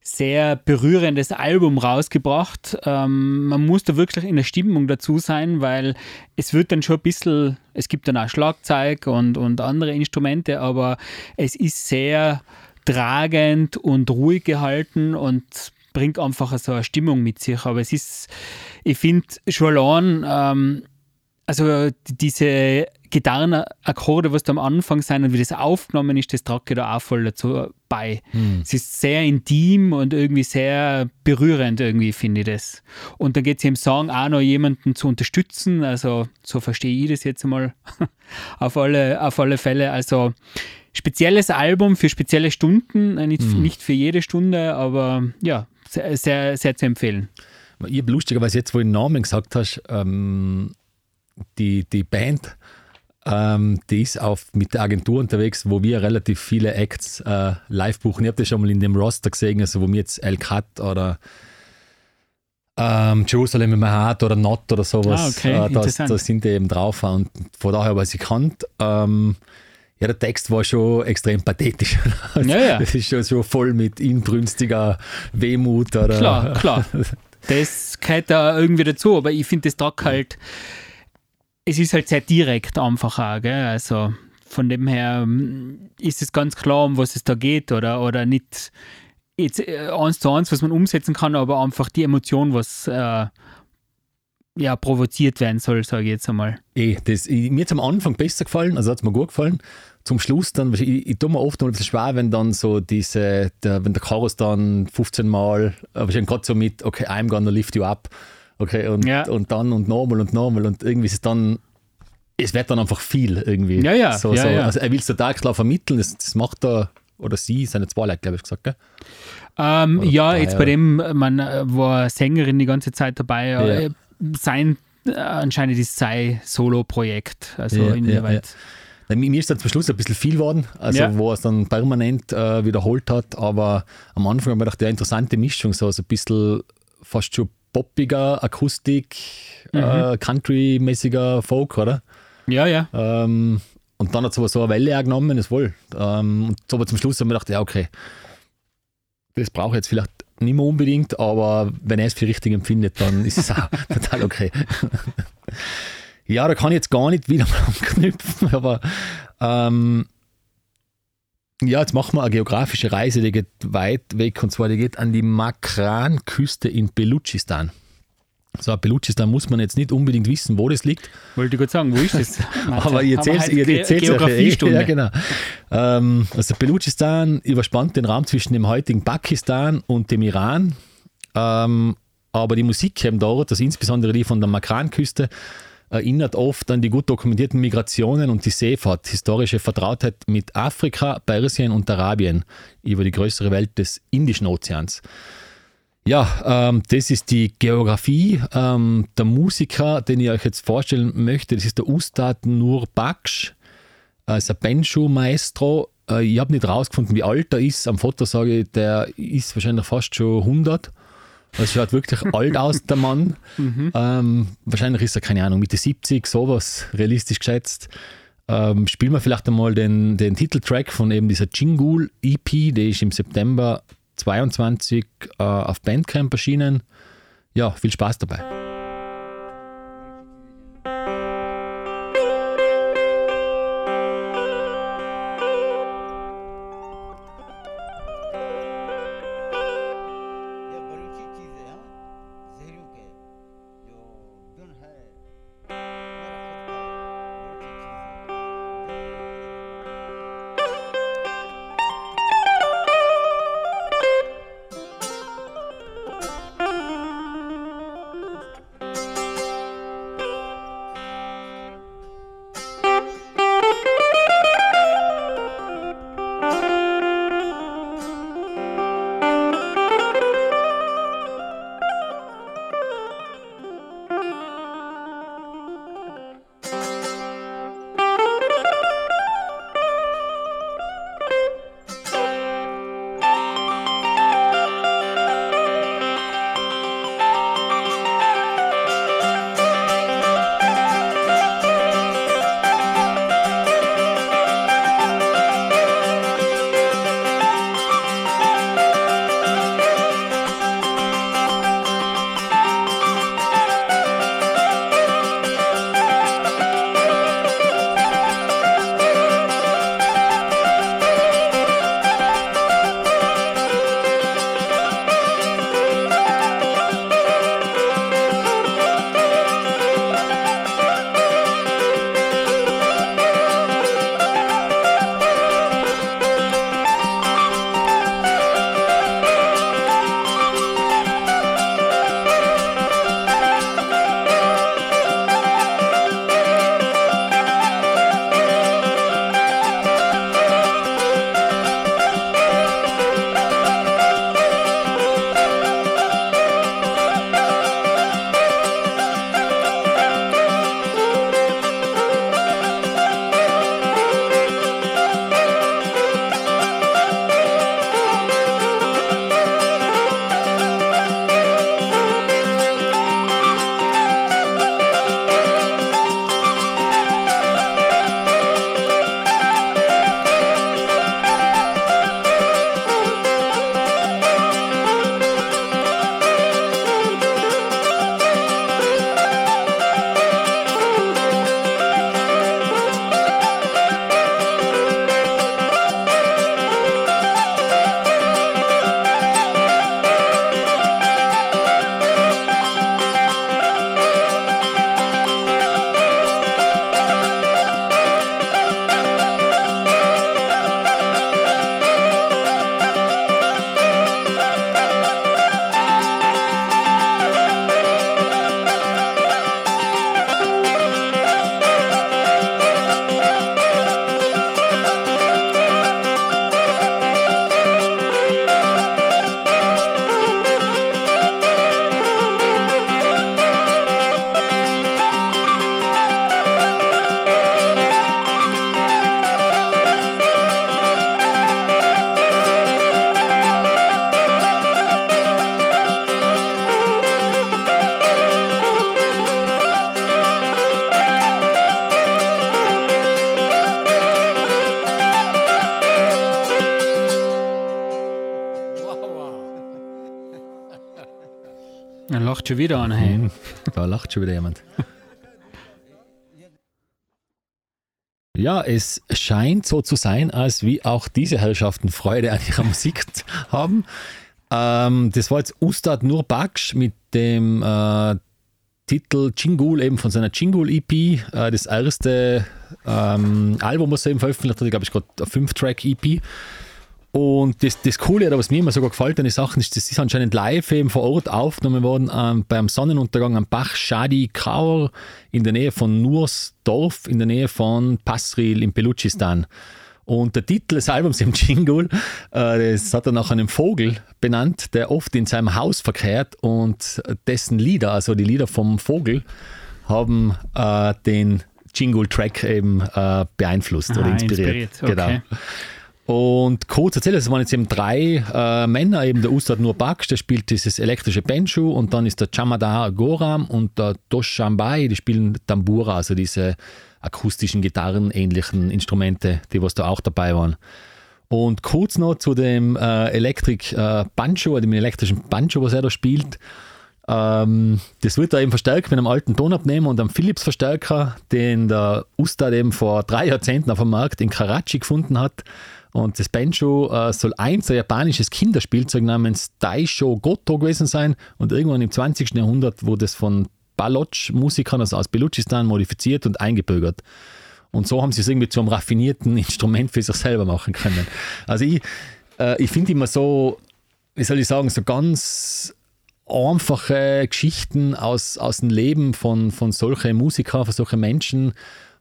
sehr berührendes Album rausgebracht. Ähm, man muss da wirklich in der Stimmung dazu sein, weil es wird dann schon ein bisschen, es gibt dann auch Schlagzeug und, und andere Instrumente, aber es ist sehr tragend und ruhig gehalten und bringt einfach so eine Stimmung mit sich. Aber es ist, ich finde schon allein, ähm, also diese Gitarrenakkorde, was da am Anfang sein und wie das aufgenommen ist, das trage ich da auch voll dazu bei. Es ist sehr intim und irgendwie sehr berührend, irgendwie finde ich das. Und dann geht es im Song auch noch jemanden zu unterstützen, also so verstehe ich das jetzt mal (laughs) auf alle, auf alle Fälle. Also spezielles Album für spezielle Stunden, äh, nicht, nicht für jede Stunde, aber ja, sehr, sehr, sehr zu empfehlen. Ich habe lustigerweise jetzt, wo du den Namen gesagt hast, ähm, die, die Band, ähm, die ist auf, mit der Agentur unterwegs, wo wir relativ viele Acts äh, live buchen. Ich habe das schon mal in dem Roster gesehen, also wo wir jetzt El Cat oder ähm, Jerusalem in my Heart oder Not oder sowas, Ah, okay, äh, da, sind die eben drauf und von daher weiß ich kannt. Ähm, ja, der Text war schon extrem pathetisch. Ja, ja. (laughs) Das ist schon, schon voll mit inbrünstiger Wehmut. Oder Klar, klar. (laughs) Das gehört da irgendwie dazu, aber ich finde das Track halt, es ist halt sehr direkt einfach auch, gell? Also von dem her mm, ist es ganz klar, um was es da geht oder, oder nicht jetzt äh, eins zu eins, was man umsetzen kann, aber einfach die Emotion, was äh, ja, provoziert werden soll, sage ich jetzt einmal. Eh, das, mir hat es am Anfang besser gefallen, also hat es mir gut gefallen. Zum Schluss dann, ich, ich tue mir oft noch ein bisschen schwer, wenn dann so diese, der, wenn der Chorus dann 15 Mal, aber gerade so mit, okay, I'm gonna lift you up, okay, und, Ja. und dann und nochmal und nochmal und irgendwie ist es dann, es wird dann einfach viel irgendwie. Ja, ja, So, ja, so. ja. Also er will es total klar vermitteln, das, das macht er oder sie, seine zwei Leute, glaube ich, gesagt, gell? Ähm, ja, jetzt bei dem, man äh, war Sängerin die ganze Zeit dabei. Äh, sein äh, anscheinend ist sein Solo-Projekt. Also inwieweit. Mir ist dann zum Schluss ein bisschen viel geworden, also ja. wo er es dann permanent äh, wiederholt hat, aber am Anfang habe ich gedacht, ja, interessante Mischung, so, so ein bisschen fast schon poppiger Akustik, mhm. äh, Country-mäßiger Folk, oder? Ja, ja. Ähm, und dann hat es so eine Welle auch genommen, das wohl. Ähm, und so aber zum Schluss haben wir gedacht, ja, okay, das brauche ich jetzt vielleicht nicht mehr unbedingt, aber wenn er es für richtig empfindet, dann ist es auch (laughs) total okay. Ja, da kann ich jetzt gar nicht wieder (laughs) mal anknüpfen, aber ähm, ja, jetzt machen wir eine geografische Reise, die geht weit weg und zwar die geht an die Makran-Küste in Belutschistan. So, Belutschistan muss man jetzt nicht unbedingt wissen, wo das liegt. Wollte ich gerade sagen, wo ist das? (laughs) Aber ihr erzählt halt es. Geografiestunde. (laughs) Ja, genau. Ähm, also Belutschistan überspannt den Raum zwischen dem heutigen Pakistan und dem Iran. Ähm, aber die Musik eben dort, also insbesondere die von der Makran-Küste, erinnert oft an die gut dokumentierten Migrationen und die Seefahrt, historische Vertrautheit mit Afrika, Persien und Arabien über die größere Welt des Indischen Ozeans. Ja, ähm, das ist die Geografie. Ähm, der Musiker, den ich euch jetzt vorstellen möchte, das ist der Ustad Nur Baksh, äh, ist ein Benshu-Maestro. Äh, ich habe nicht rausgefunden, wie alt er ist. Am Foto sage ich, der ist wahrscheinlich fast schon 100. Das schaut wirklich (laughs) alt aus, der Mann. Mhm. Ähm, wahrscheinlich ist er, keine Ahnung, Mitte 70, sowas, realistisch geschätzt. Ähm, spielen wir vielleicht einmal den, den Titeltrack von eben dieser Jingul EP, die ist im September 22 äh, auf Bandcamp erschienen. Ja, viel Spaß dabei. Wieder an. Hey. Mhm. Da lacht schon wieder jemand. Ja, es scheint so zu sein, als wie auch diese Herrschaften Freude an ihrer Musik (laughs) haben. Ähm, das war jetzt Ustad Nur Baksh mit dem äh, Titel Chingul, eben von seiner Chingul EP. Äh, das erste ähm, Album, was er eben veröffentlicht hat, glaube, ich gerade eine 5-Track-EP. Und das, das Coole, oder was mir immer sogar gefällt an den Sachen, ist, das ist anscheinend live eben vor Ort aufgenommen worden ähm, beim Sonnenuntergang am Bach Shadi Kaur in der Nähe von Nursdorf, in der Nähe von Pasril im Belutschistan. Und der Titel des Albums (laughs) im Jingle, äh, das hat er nach einem Vogel benannt, der oft in seinem Haus verkehrt und dessen Lieder, also die Lieder vom Vogel, haben äh, den Jingle-Track eben äh, beeinflusst Aha, oder inspiriert. inspiriert. Okay. Genau. Und kurz erzählt, es waren jetzt eben drei äh, Männer, eben der Ustad Nur Baksh, der spielt dieses elektrische Benchu und dann ist der Chamadar Goram und der Doshambai, die spielen Tambura, also diese akustischen Gitarren ähnlichen Instrumente, die was da auch dabei waren. Und kurz noch zu dem äh, Elektrik äh, Banjo, dem elektrischen Banjo, was er da spielt. Ähm, das wird da eben verstärkt mit einem alten Tonabnehmer und einem Philips-Verstärker, den der Ustad eben vor drei Jahrzehnten auf dem Markt in Karachi gefunden hat. Und das Banjo äh, soll eins ein japanisches Kinderspielzeug namens Daisho Goto gewesen sein. Und irgendwann im 20. Jahrhundert wurde es von Baloch-Musikern, also aus Belutschistan, modifiziert und eingebürgert. Und so haben sie es irgendwie zu einem raffinierten (laughs) Instrument für sich selber machen können. Also ich, äh, ich finde immer so, wie soll ich sagen, so ganz einfache Geschichten aus, aus dem Leben von, von solchen Musikern, von solchen Menschen,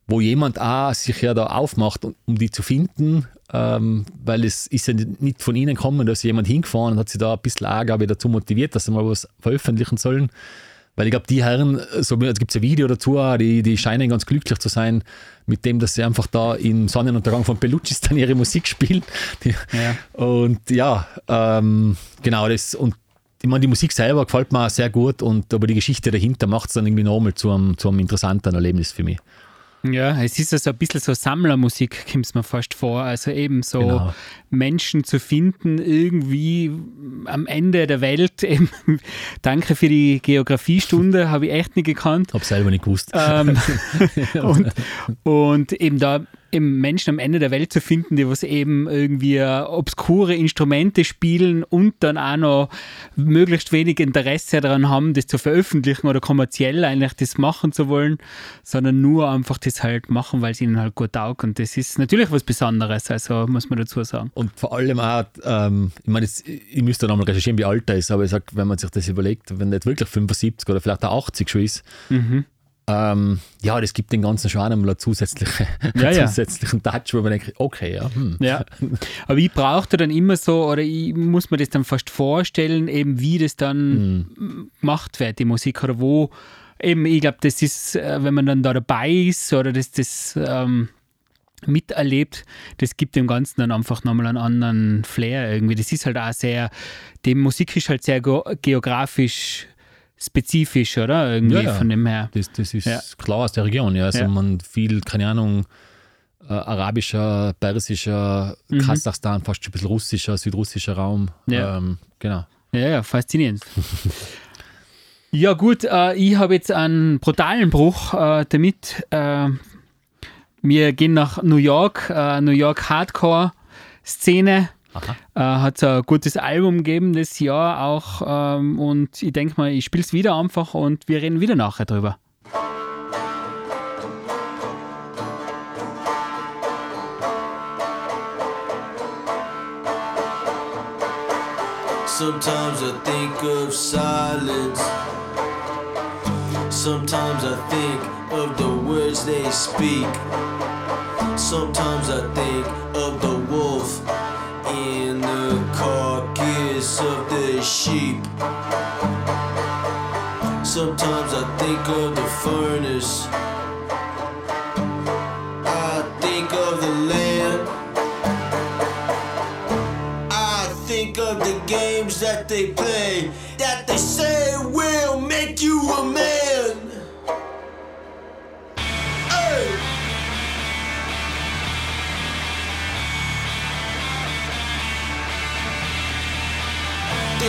wo jemand auch sich ja da aufmacht, um, um die zu finden ähm, weil es ist ja nicht von ihnen gekommen, dass jemand hingefahren und hat sich da ein bisschen Ärger wieder dazu motiviert, dass sie mal was veröffentlichen sollen. Weil ich glaube, die Herren, so, es gibt ein Video dazu, die, die scheinen ganz glücklich zu sein, mit dem, dass sie einfach da im Sonnenuntergang von Belluccistan ihre Musik spielen. Ja. Und ja, ähm, genau das. Und ich meine, die Musik selber gefällt mir sehr gut, und, aber die Geschichte dahinter macht es dann irgendwie nochmal zu einem, zu einem interessanten Erlebnis für mich. Ja, es ist also ein bisschen so Sammlermusik, kommt es mir fast vor. Also eben so genau. Menschen zu finden, irgendwie am Ende der Welt. (laughs) Eben, danke für die Geografiestunde, habe ich echt nicht gekannt. Habe selber nicht gewusst. Ähm, (laughs) (laughs) und, und eben da eben Menschen am Ende der Welt zu finden, die was eben irgendwie obskure Instrumente spielen und dann auch noch möglichst wenig Interesse daran haben, das zu veröffentlichen oder kommerziell eigentlich das machen zu wollen, sondern nur einfach das halt machen, weil es ihnen halt gut taugt. Und das ist natürlich was Besonderes, also muss man dazu sagen. Und vor allem auch, ähm, ich meine, ich müsste nochmal recherchieren, wie alt er ist, aber ich sage, wenn man sich das überlegt, wenn nicht wirklich 75 oder vielleicht auch 80 schon ist, mhm ähm, ja, das gibt den ganzen schon einmal einen zusätzliche, (laughs) ja, ja. zusätzlichen Touch, wo man denkt, okay, ja. Hm. ja. (laughs) Aber ich brauchte dann immer so, oder ich muss mir das dann fast vorstellen, eben wie das dann hm. gemacht wird, die Musik, oder wo, eben, ich glaube, das ist, äh, wenn man dann da dabei ist, oder das, das ähm, miterlebt, das gibt dem Ganzen dann einfach nochmal einen anderen Flair irgendwie. Das ist halt auch sehr, die Musik ist halt sehr geografisch spezifisch, oder? Irgendwie ja, ja. von dem her. Das, das ist ja. klar aus der Region, ja. Also man viel, keine Ahnung, äh, arabischer, persischer, mhm. Kasachstan, fast schon ein bisschen russischer, südrussischer Raum. Ja. Ähm, genau. Ja, ja, faszinierend. ja, gut, äh, ich habe jetzt einen brutalen Bruch äh, damit. Äh, wir gehen nach New York, äh, New York Hardcore-Szene. Äh, hat ein gutes Album gegeben das Jahr auch ähm, und ich denke mal, ich spiele es wieder einfach und wir reden wieder nachher drüber. Sometimes I think of silence. Sometimes I think of the words they speak. Sometimes I think sheep. Sometimes I think of the furnace. I think of the land. I think of the games that they play, that they say will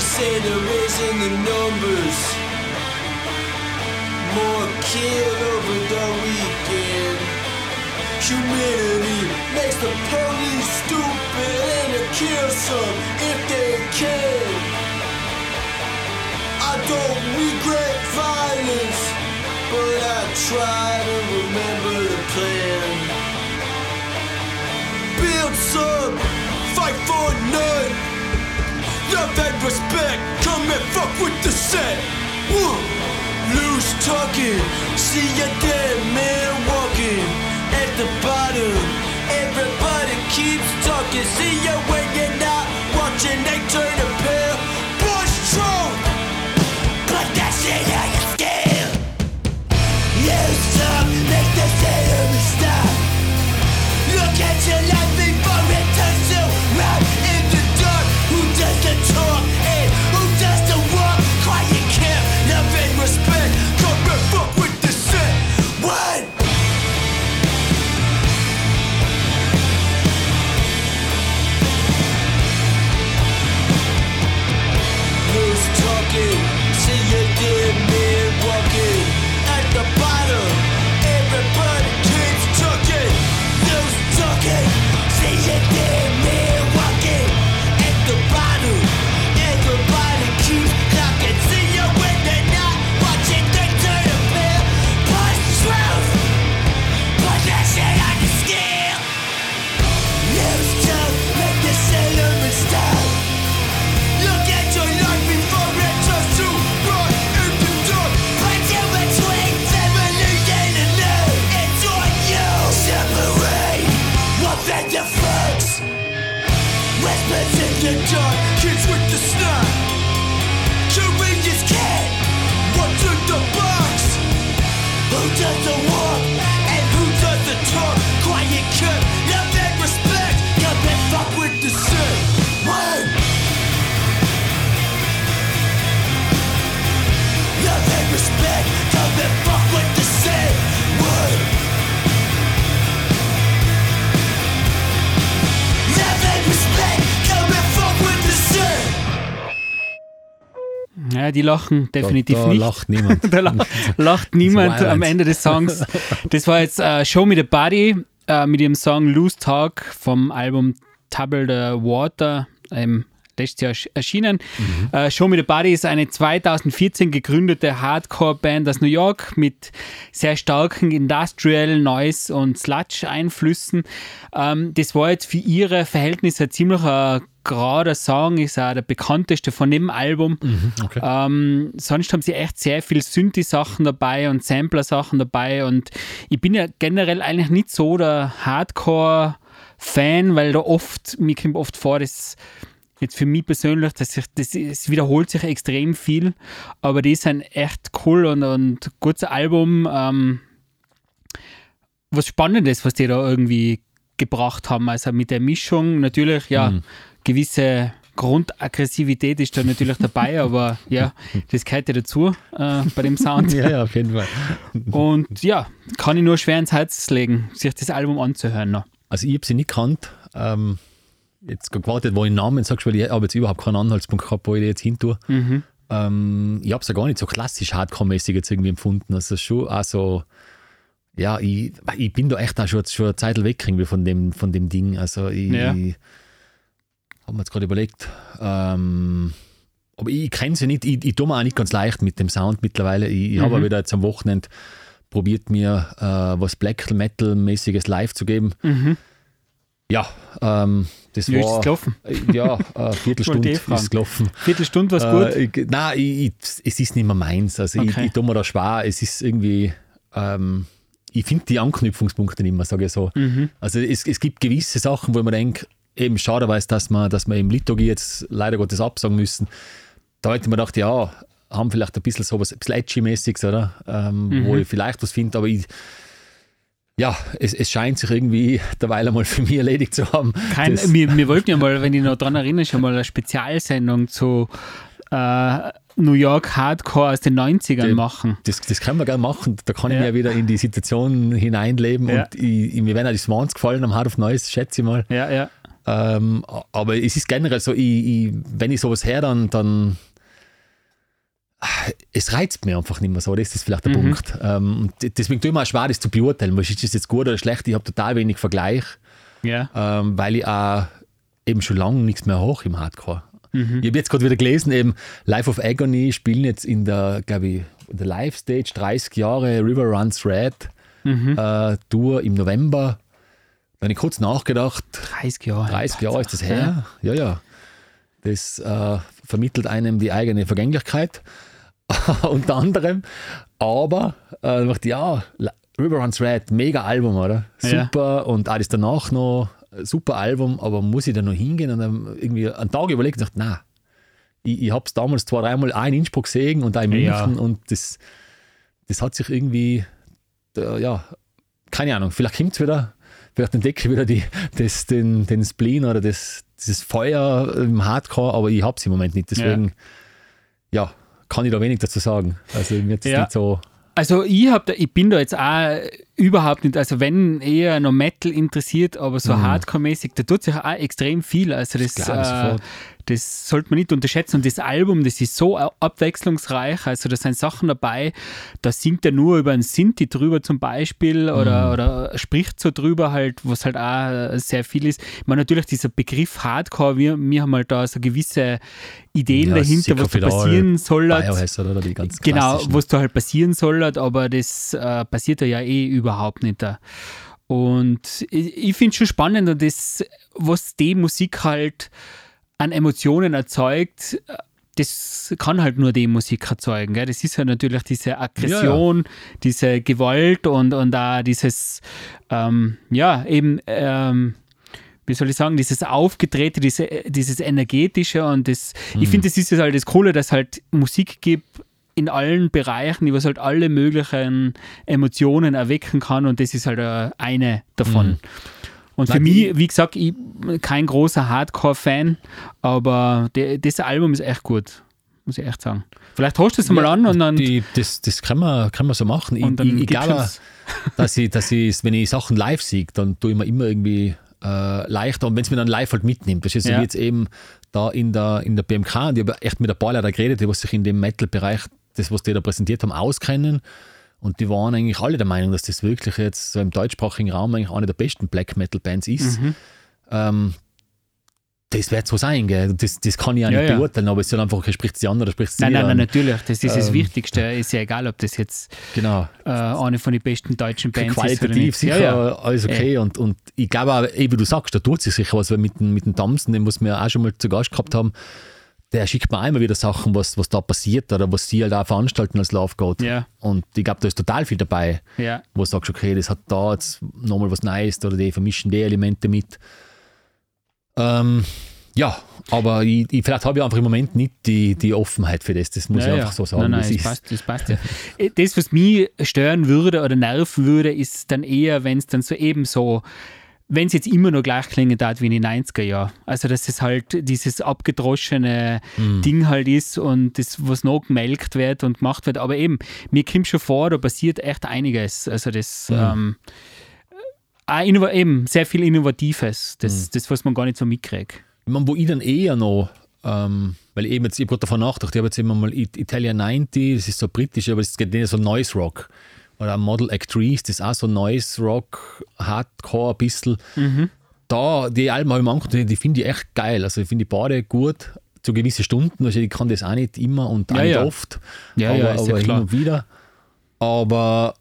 say they're raising the numbers. kid over the weekend. Humanity makes the police stupid and it kills some if they can. I don't regret violence, but I try to remember the plan. Build some, fight for none. Love and respect, come and fuck with the set. Woo! Loose talking, see a dead man walking at the bottom. Everybody keeps talking, see you when you're not watching. They turn a pair, push drunk. Put that shit Ja, die lachen definitiv da, da nicht. lacht niemand. (laughs) da la lacht niemand am Ende des Songs. Das war jetzt äh, Show Me the Body äh, mit ihrem Song Loose Talk vom Album Table the Water. Ähm, letztes Jahr ersch- erschienen. Äh, Show Me the Body ist eine 2014 gegründete Hardcore-Band aus New York mit sehr starken Industrial, Noise und Sludge-Einflüssen. Ähm, das war jetzt für ihre Verhältnisse ziemlich ein gerader Song, ist auch der bekannteste von dem Album. Okay. Ähm, sonst haben sie echt sehr viel Synthi-Sachen dabei und Sampler-Sachen dabei und ich bin ja generell eigentlich nicht so der Hardcore-Fan, weil da oft, mir kommt oft vor, dass jetzt für mich persönlich, dass sich, das, es wiederholt sich extrem viel, aber die sind echt cool und, und gutes Album. Ähm, was Spannendes, was die da irgendwie gebracht haben. Also mit der Mischung natürlich, ja, gewisse Grundaggressivität ist da natürlich dabei, (laughs) aber ja, das gehört ja dazu äh, bei dem Sound. ja, ja, auf jeden Fall. Und ja, kann ich nur schwer ins Herz legen, sich das Album anzuhören noch. Also ich habe sie nicht gekannt. Ähm, jetzt gewartet, wo ich den Namen sagst, weil ich habe jetzt überhaupt keinen Anhaltspunkt gehabt, wo ich jetzt hin tue. Ähm, ich habe es ja gar nicht so klassisch Hardcore-mäßig jetzt irgendwie empfunden. Also schon auch so, ja, ich, ich bin da echt auch schon, schon eine Zeit weg irgendwie von dem, von dem Ding. Also ich, Ja. ich habe mir jetzt gerade überlegt, ähm, aber ich kenne sie nicht, ich, ich tue mir auch nicht ganz leicht mit dem Sound mittlerweile. Ich, ich habe auch wieder jetzt am Wochenende probiert mir äh, was Black Metal-mäßiges live zu geben. Ja, ähm, das Wie ist war. es gelaufen? Äh, Ja, eine (laughs) Viertelstunde ich ist gelaufen. Viertelstunde war es gut. Äh, nein, ich, ich, es ist nicht mehr meins. Also Okay. ich, ich tue mir da schwer. Es ist irgendwie, ähm, ich finde die Anknüpfungspunkte nicht mehr, sage ich so. Mhm. Also es, es gibt gewisse Sachen, wo man denkt, eben schade weiß, dass man, dass wir im Liturgie jetzt leider Gottes absagen müssen. Da hätte mir gedacht, ja, haben vielleicht ein bisschen sowas, ein bisschen edgy-mäßiges, oder? Ähm, Mhm. Wo ich vielleicht was finde, aber ich, ja, es, es scheint sich irgendwie derweil einmal für mich erledigt zu haben. Kein, Das- wir, wir wollten ja mal, wenn ich noch dran erinnere, schon mal eine Spezialsendung zu äh, New York Hardcore aus den 90ern Dem- machen. Das, das können wir gerne machen. Da kann ich Ja. mir wieder in die Situation hineinleben Ja. und ich, ich, mir werden auch die Swans gefallen am Hard of Noise, schätze ich mal. Ja, ja. Ähm, aber es ist generell so, ich, ich, wenn ich sowas her, dann, dann es reizt mir einfach nicht mehr so, das ist vielleicht der Punkt. Ähm, deswegen tue ich mir auch schwer, das zu beurteilen. Ist das jetzt gut oder schlecht? Ich habe total wenig Vergleich, Ja. ähm, weil ich auch eben schon lange nichts mehr hoch im Hardcore. Ich habe jetzt gerade wieder gelesen, eben Life of Agony spielen jetzt in der, glaube ich, der Live-Stage 30 Jahre River Runs Red äh, Tour im November. Da habe ich kurz nachgedacht, 30 Jahre. 30 Jahre ist das her. Ja, ja. Das äh, vermittelt einem die eigene Vergänglichkeit, (laughs) unter anderem. Aber äh, dachte ja, River Runs Red, mega Album, oder? Ja. Super. Und alles danach noch, super Album, aber muss ich da noch hingehen? Und dann irgendwie einen Tag überlegt und dachte, nein. Ich, ich habe es damals zwei, dreimal auch in Innsbruck gesehen und auch in Ja. München und das, das hat sich irgendwie, äh, ja, keine Ahnung, vielleicht kommt es wieder, vielleicht entdecke ich wieder die, das, den, den Spleen oder das, dieses Feuer im Hardcore, aber ich habe es im Moment nicht. Deswegen, ja. kann ich da wenig dazu sagen. Also mir jetzt Ja. nicht so. Also ich, hab da, ich bin da jetzt auch überhaupt nicht, also wenn eher noch Metal interessiert, aber so Hardcore-mäßig, da tut sich auch extrem viel. Also das, das. Das sollte man nicht unterschätzen. Und das Album, das ist so abwechslungsreich. Also da sind Sachen dabei, da singt er nur über einen Sinti drüber zum Beispiel oder, Mhm. oder spricht so drüber halt, was halt auch sehr viel ist. Ich meine, natürlich dieser Begriff Hardcore, wir, wir haben halt da so gewisse Ideen Ja, dahinter, was da passieren soll. Genau, was da halt passieren soll, aber das äh, passiert ja eh überhaupt nicht. Da. Und ich, ich finde es schon spannend und das, was die Musik halt an Emotionen erzeugt, das kann halt nur die Musik erzeugen. Gell? Das ist ja natürlich diese Aggression, diese Gewalt und, und auch dieses, ähm, ja, eben, ähm, wie soll ich sagen, dieses Aufgedrehte, diese, dieses Energetische und das, ich finde, das ist jetzt halt das Coole, dass halt Musik gibt in allen Bereichen, die was halt alle möglichen Emotionen erwecken kann und das ist halt äh, eine davon. Und für mich, wie gesagt, ich kein großer Hardcore-Fan, aber der, das Album ist echt gut, muss ich echt sagen. Vielleicht hast du es mal an und dann die, das, das kann man, kann man so machen. Ich, ich, ich glaube, (laughs) dass ich, dass ich, wenn ich Sachen live sehe, dann tue ich mir immer irgendwie äh, leichter. Und wenn es mir dann live halt mitnimmt, das ist Ja. wie jetzt eben da in der, in der BMK, und ich habe echt mit ein paar Leuten geredet, die was sich in dem Metal-Bereich, das, was die da präsentiert haben, auskennen. Und die waren eigentlich alle der Meinung, dass das wirklich jetzt so im deutschsprachigen Raum eigentlich eine der besten Black Metal Bands ist. Mhm. Ähm, das wird so sein, gell? Das, das kann ich auch Ja, nicht ja. beurteilen, aber es ist halt einfach, spricht sie an oder spricht sie Nein, nicht nein, nein, natürlich. Das ist das Ähm, Wichtigste. Ist ja egal, ob das jetzt Genau. äh, eine von den besten deutschen Bands ist. oder qualitativ sicher Ja, ja. alles okay. Und, und ich glaube auch, wie du sagst, da tut sich sicher was, weil mit dem, mit dem Damsen, den wir auch schon mal zu Gast gehabt haben, der schickt mir immer wieder Sachen, was, was da passiert oder was sie halt auch veranstalten als Love Goat. Ja. Und ich glaube, da ist total viel dabei, Ja. wo du sagst, okay, das hat da jetzt nochmal was Neues oder die vermischen die Elemente mit. Ähm, ja, aber ich, ich, vielleicht habe ich einfach im Moment nicht die, die Offenheit für das. Das muss ja, ich einfach so sagen. Nein, nein, das ist. passt, das passt ja. Äh, Das, was mich stören würde oder nerven würde, ist dann eher, wenn es dann so eben so, wenn es jetzt immer noch gleich klingen darf wie in den 90er Jahren. Also, dass es halt dieses abgedroschene Mhm. Ding halt ist und das, was noch gemelkt wird und gemacht wird. Aber eben, mir kommt schon vor, da passiert echt einiges. Also, das. Mhm. Ähm, auch innova- eben sehr viel Innovatives, das, Mhm. das, was man gar nicht so mitkriegt. Ich meine, wo ich dann eher noch, ähm, weil eben jetzt, ich habe gerade davon nachgedacht, ich habe jetzt immer mal It- Italian 90, das ist so britisch, aber es geht nicht so Noise Rock. Oder Model Actrice, das ist auch so Noise Rock, Hardcore ein bisschen. Mhm. Da, die Alben habe ich mir angeguckt, die, die finde ich echt geil. Also ich finde die beide gut, zu gewissen Stunden. Also ich kann das auch nicht immer und auch Ja, nicht ja. oft. Ja, aber, ja, ja aber hin klar. und wieder. Aber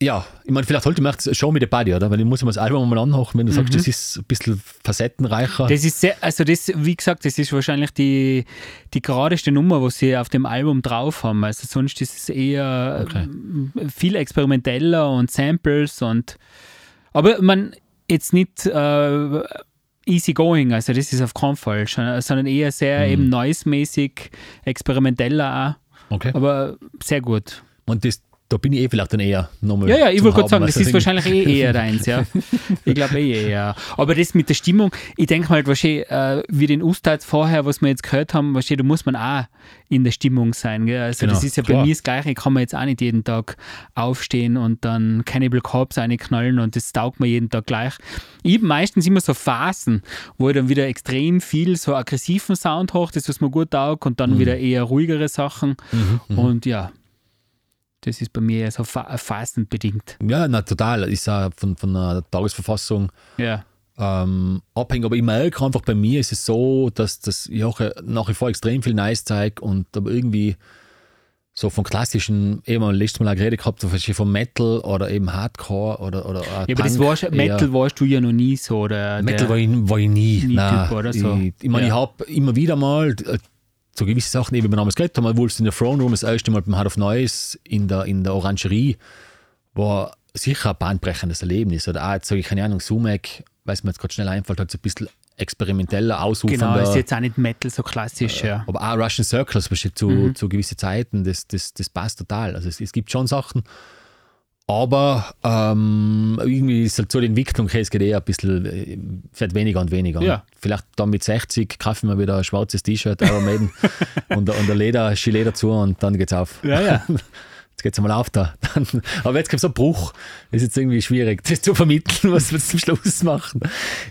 ja, ich meine, vielleicht sollte man echt Show Me the Body, oder? Weil ich muss mir das Album mal anhören, wenn du sagst, das ist ein bisschen facettenreicher. Mhm. Das ist sehr, also das, wie gesagt, das ist wahrscheinlich die, die geradeste Nummer, was sie auf dem Album drauf haben. Also sonst ist es eher Okay. ähm, viel experimenteller und Samples und aber man jetzt nicht äh, easy going, also das ist auf keinen Fall, sondern eher sehr Mhm. eben noise-mäßig, experimenteller okay. auch, aber sehr gut. Und das, da bin ich eh vielleicht dann eher nochmal. Ja, ja, ich wollte gerade sagen, das ist wahrscheinlich eh eher deins, ja. (laughs) Ich glaube eh eher. Aber das mit der Stimmung, ich denke mal, wahrscheinlich, äh, wie den Ustad vorher, was wir jetzt gehört haben, wahrscheinlich, da muss man auch in der Stimmung sein. Gell? Also Genau, das ist ja bei klar. mir das Gleiche, ich kann man jetzt auch nicht jeden Tag aufstehen und dann Cannibal Corpse reinknallen und das taugt mir jeden Tag gleich. Ich habe meistens immer so Phasen, wo ich dann wieder extrem viel so aggressiven Sound hoch, das was mir gut taugt und Mhm. dann wieder eher ruhigere Sachen. Und ja, das ist bei mir eher so fa phasenbedingt. Ja, na, total. Ist auch von, von der Tagesverfassung Ja. ähm, abhängig. Aber ich merke einfach, bei mir ist es so, dass das ich auch nach wie vor extrem viel Nice zeige und aber irgendwie so von klassischen, eben wir letztes Mal auch geredet gehabt, so vom Metal oder eben Hardcore oder, oder Ja, aber das warst, Metal warst du ja noch nie so. Der, Metal war ich, war ich nie. nie Nein, Typ oder so. Ich, ich meine, Ja. ich habe immer wieder mal äh, so gewisse Sachen, eben, damals geredet haben, Wolves in der Throne Room, das erste Mal beim Heart of Noise in der, in der Orangerie, war sicher ein bahnbrechendes Erlebnis. Oder auch, jetzt sage ich, keine Ahnung, Sumac, weiß mir jetzt gerade schnell einfällt, halt so ein bisschen experimenteller, ausufernder. Genau, ist jetzt auch nicht Metal so klassisch, ja. Aber auch Russian Circles, zum Beispiel zu, Mhm. zu gewissen Zeiten, das, das, das passt total. Also es, es gibt schon Sachen, aber ähm, irgendwie ist halt so die Entwicklung, es geht eher ein bisschen, äh, wird weniger und weniger. Ja. Vielleicht dann mit 60 kaufen wir wieder ein schwarzes T-Shirt, Iron Maiden (laughs) und, und ein Leder, Gilet dazu und dann geht's auf. Ja, ja. (laughs) Jetzt geht's einmal auf da. Dann, aber jetzt gibt es einen Bruch. Das ist jetzt irgendwie schwierig, das zu vermitteln, was wir zum Schluss machen.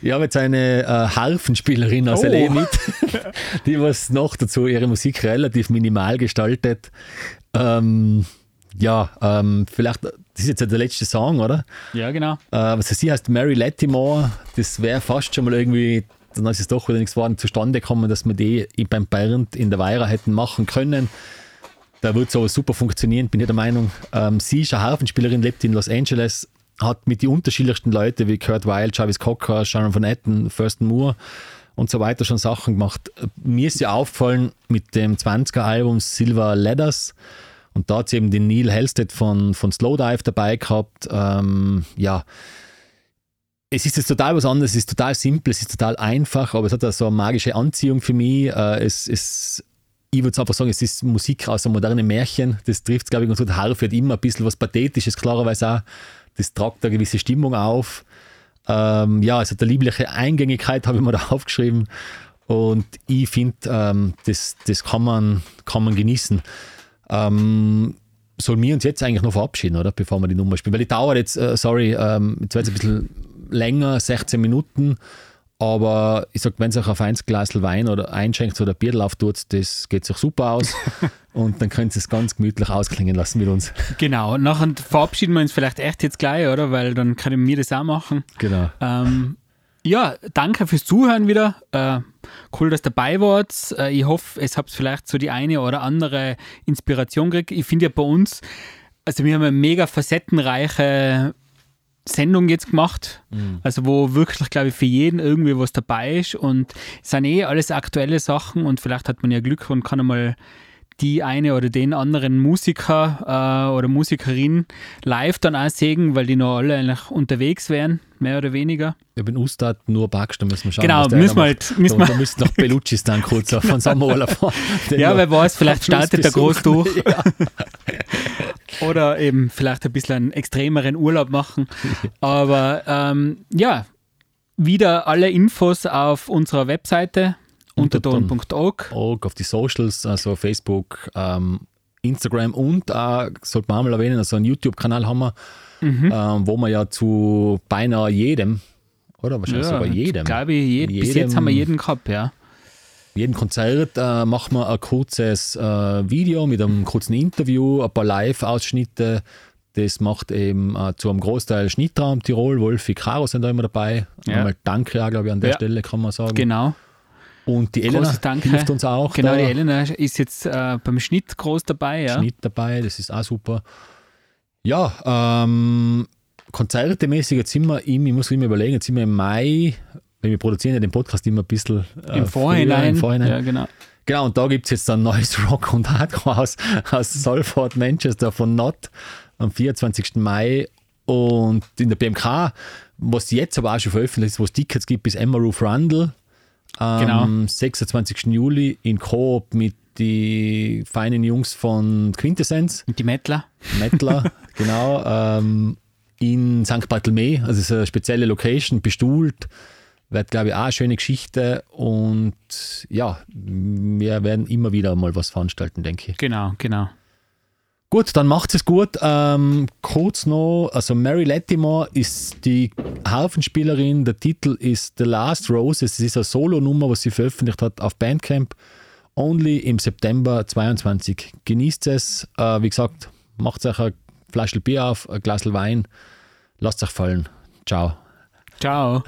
Ich habe jetzt eine äh, Harfenspielerin aus Oh. LA mit, (laughs) die was noch dazu ihre Musik relativ minimal gestaltet. Ähm, ja, ähm, vielleicht, das ist jetzt der letzte Song, oder? Ja, genau. Äh, was sie heißt Mary Lattimore. Das wäre fast schon mal irgendwie, dann ist es doch wieder nichts geworden, zustande gekommen, dass wir die beim Bernd in der Weira hätten machen können. Da wird so super funktionieren, bin ich der Meinung. Ähm, sie ist eine Harfenspielerin, lebt in Los Angeles, hat mit den unterschiedlichsten Leuten wie Kurt Weil, Travis Cocker, Sharon Van Etten, Thurston Moore und so weiter schon Sachen gemacht. Mir ist sie aufgefallen mit dem 20er-Album Silver Letters. Und da hat sie eben den Neil Halstead von, von Slowdive dabei gehabt. Ähm, ja, es ist jetzt total was anderes, es ist total simpel, es ist total einfach, aber es hat so eine magische Anziehung für mich. Äh, es, es, ich würde einfach sagen, es ist Musik aus einem modernen Märchen. Das trifft es, glaube ich, ganz gut. Harfe hat immer ein bisschen was Pathetisches, klarerweise auch. Das tragt eine gewisse Stimmung auf. Ähm, ja, es hat eine liebliche Eingängigkeit, habe ich mir da (laughs) aufgeschrieben. Und ich finde, ähm, das, das kann, man, kann man genießen. Ähm, sollen wir uns jetzt eigentlich noch verabschieden, oder? Bevor wir die Nummer spielen? Weil die dauert jetzt, äh, sorry, ähm, jetzt wird es ein bisschen länger, 16 Minuten. Aber ich sag, wenn es euch auf ein Glas Wein oder einschenkt oder Bier auftut, das geht sich super aus. (laughs) und dann könnt ihr es ganz gemütlich ausklingen lassen mit uns. Genau. Nachher verabschieden wir uns vielleicht echt jetzt gleich, oder? Weil dann können wir das auch machen. Genau. Ähm, ja, danke fürs Zuhören wieder. Äh, cool, dass ihr dabei wart. Äh, ich hoffe, es habt vielleicht so die eine oder andere Inspiration gekriegt. Ich finde ja bei uns, also wir haben eine mega facettenreiche Sendung jetzt gemacht, also wo wirklich, glaube ich, für jeden irgendwie was dabei ist und es sind eh alles aktuelle Sachen und vielleicht hat man ja Glück und kann einmal die eine oder den anderen Musiker äh, oder Musikerin live dann auch sehen, weil die noch alle eigentlich unterwegs wären, mehr oder weniger. Ich bin Ustad nur Backst, da müssen wir schauen. Genau, der müssen wir halt- müssen da, wir- da müssen nach Belluccistan kurz auf (laughs) von Sommerurlaub fahren. Ja, wer weiß, vielleicht startet er groß durch. Ja. (laughs) Oder eben vielleicht ein bisschen einen extremeren Urlaub machen. Aber ähm, ja, wieder alle Infos auf unserer Webseite unterton.org. auf die Socials, also Facebook, ähm, Instagram und auch, sollte man auch mal erwähnen, also einen YouTube-Kanal haben wir, Mhm. ähm, wo wir ja zu beinahe jedem, oder wahrscheinlich sogar jedem, Glaube ich, je, bis jedem- jetzt haben wir jeden gehabt, ja. jedem Konzert äh, machen wir ein kurzes äh, Video mit einem kurzen Interview, ein paar Live-Ausschnitte. Das macht eben äh, zu einem Großteil Schnittraum Tirol, Wolfi, Caro sind da immer dabei. Ja. Nochmal Danke auch, glaube ich, an der Ja. Stelle kann man sagen. Genau. Und die Elena Danke. hilft uns auch. Genau, da. die Elena ist jetzt äh, beim Schnitt groß dabei, ja. Schnitt dabei, das ist auch super. Ja, ähm, konzertemäßig jetzt sind wir im, ich muss immer überlegen, jetzt sind wir im Mai, wenn wir produzieren ja den Podcast immer ein bisschen äh, Im Vorhinein. früher, Im Vorhinein. Ja, genau. Genau, und da gibt es jetzt ein neues (laughs) Rock und Hardcore aus, aus Salford, Manchester von Not am 24. Mai. Und in der BMK, was jetzt aber auch schon veröffentlicht ist, wo es Tickets gibt, bis Emma Roof Rundle am Genau. 26. Juli in Coop mit die feinen Jungs von Quintessenz. Und die Mettler. Mettler, (laughs) genau. Ähm, in St. Barthelme, also es ist eine spezielle Location, bestuhlt. Wird, glaube ich, auch eine schöne Geschichte. Und ja, wir werden immer wieder mal was veranstalten, denke ich. Genau, genau. Gut, dann macht es gut. Ähm, kurz noch, also Mary Latimore ist die Harfenspielerin. Der Titel ist The Last Roses. Es ist eine Solo-Nummer, was sie veröffentlicht hat auf Bandcamp. Only im September 22. Genießt es. Äh, wie gesagt, macht euch ein Flasche Bier auf, ein Glas Wein. Lasst euch fallen. Ciao. Ciao.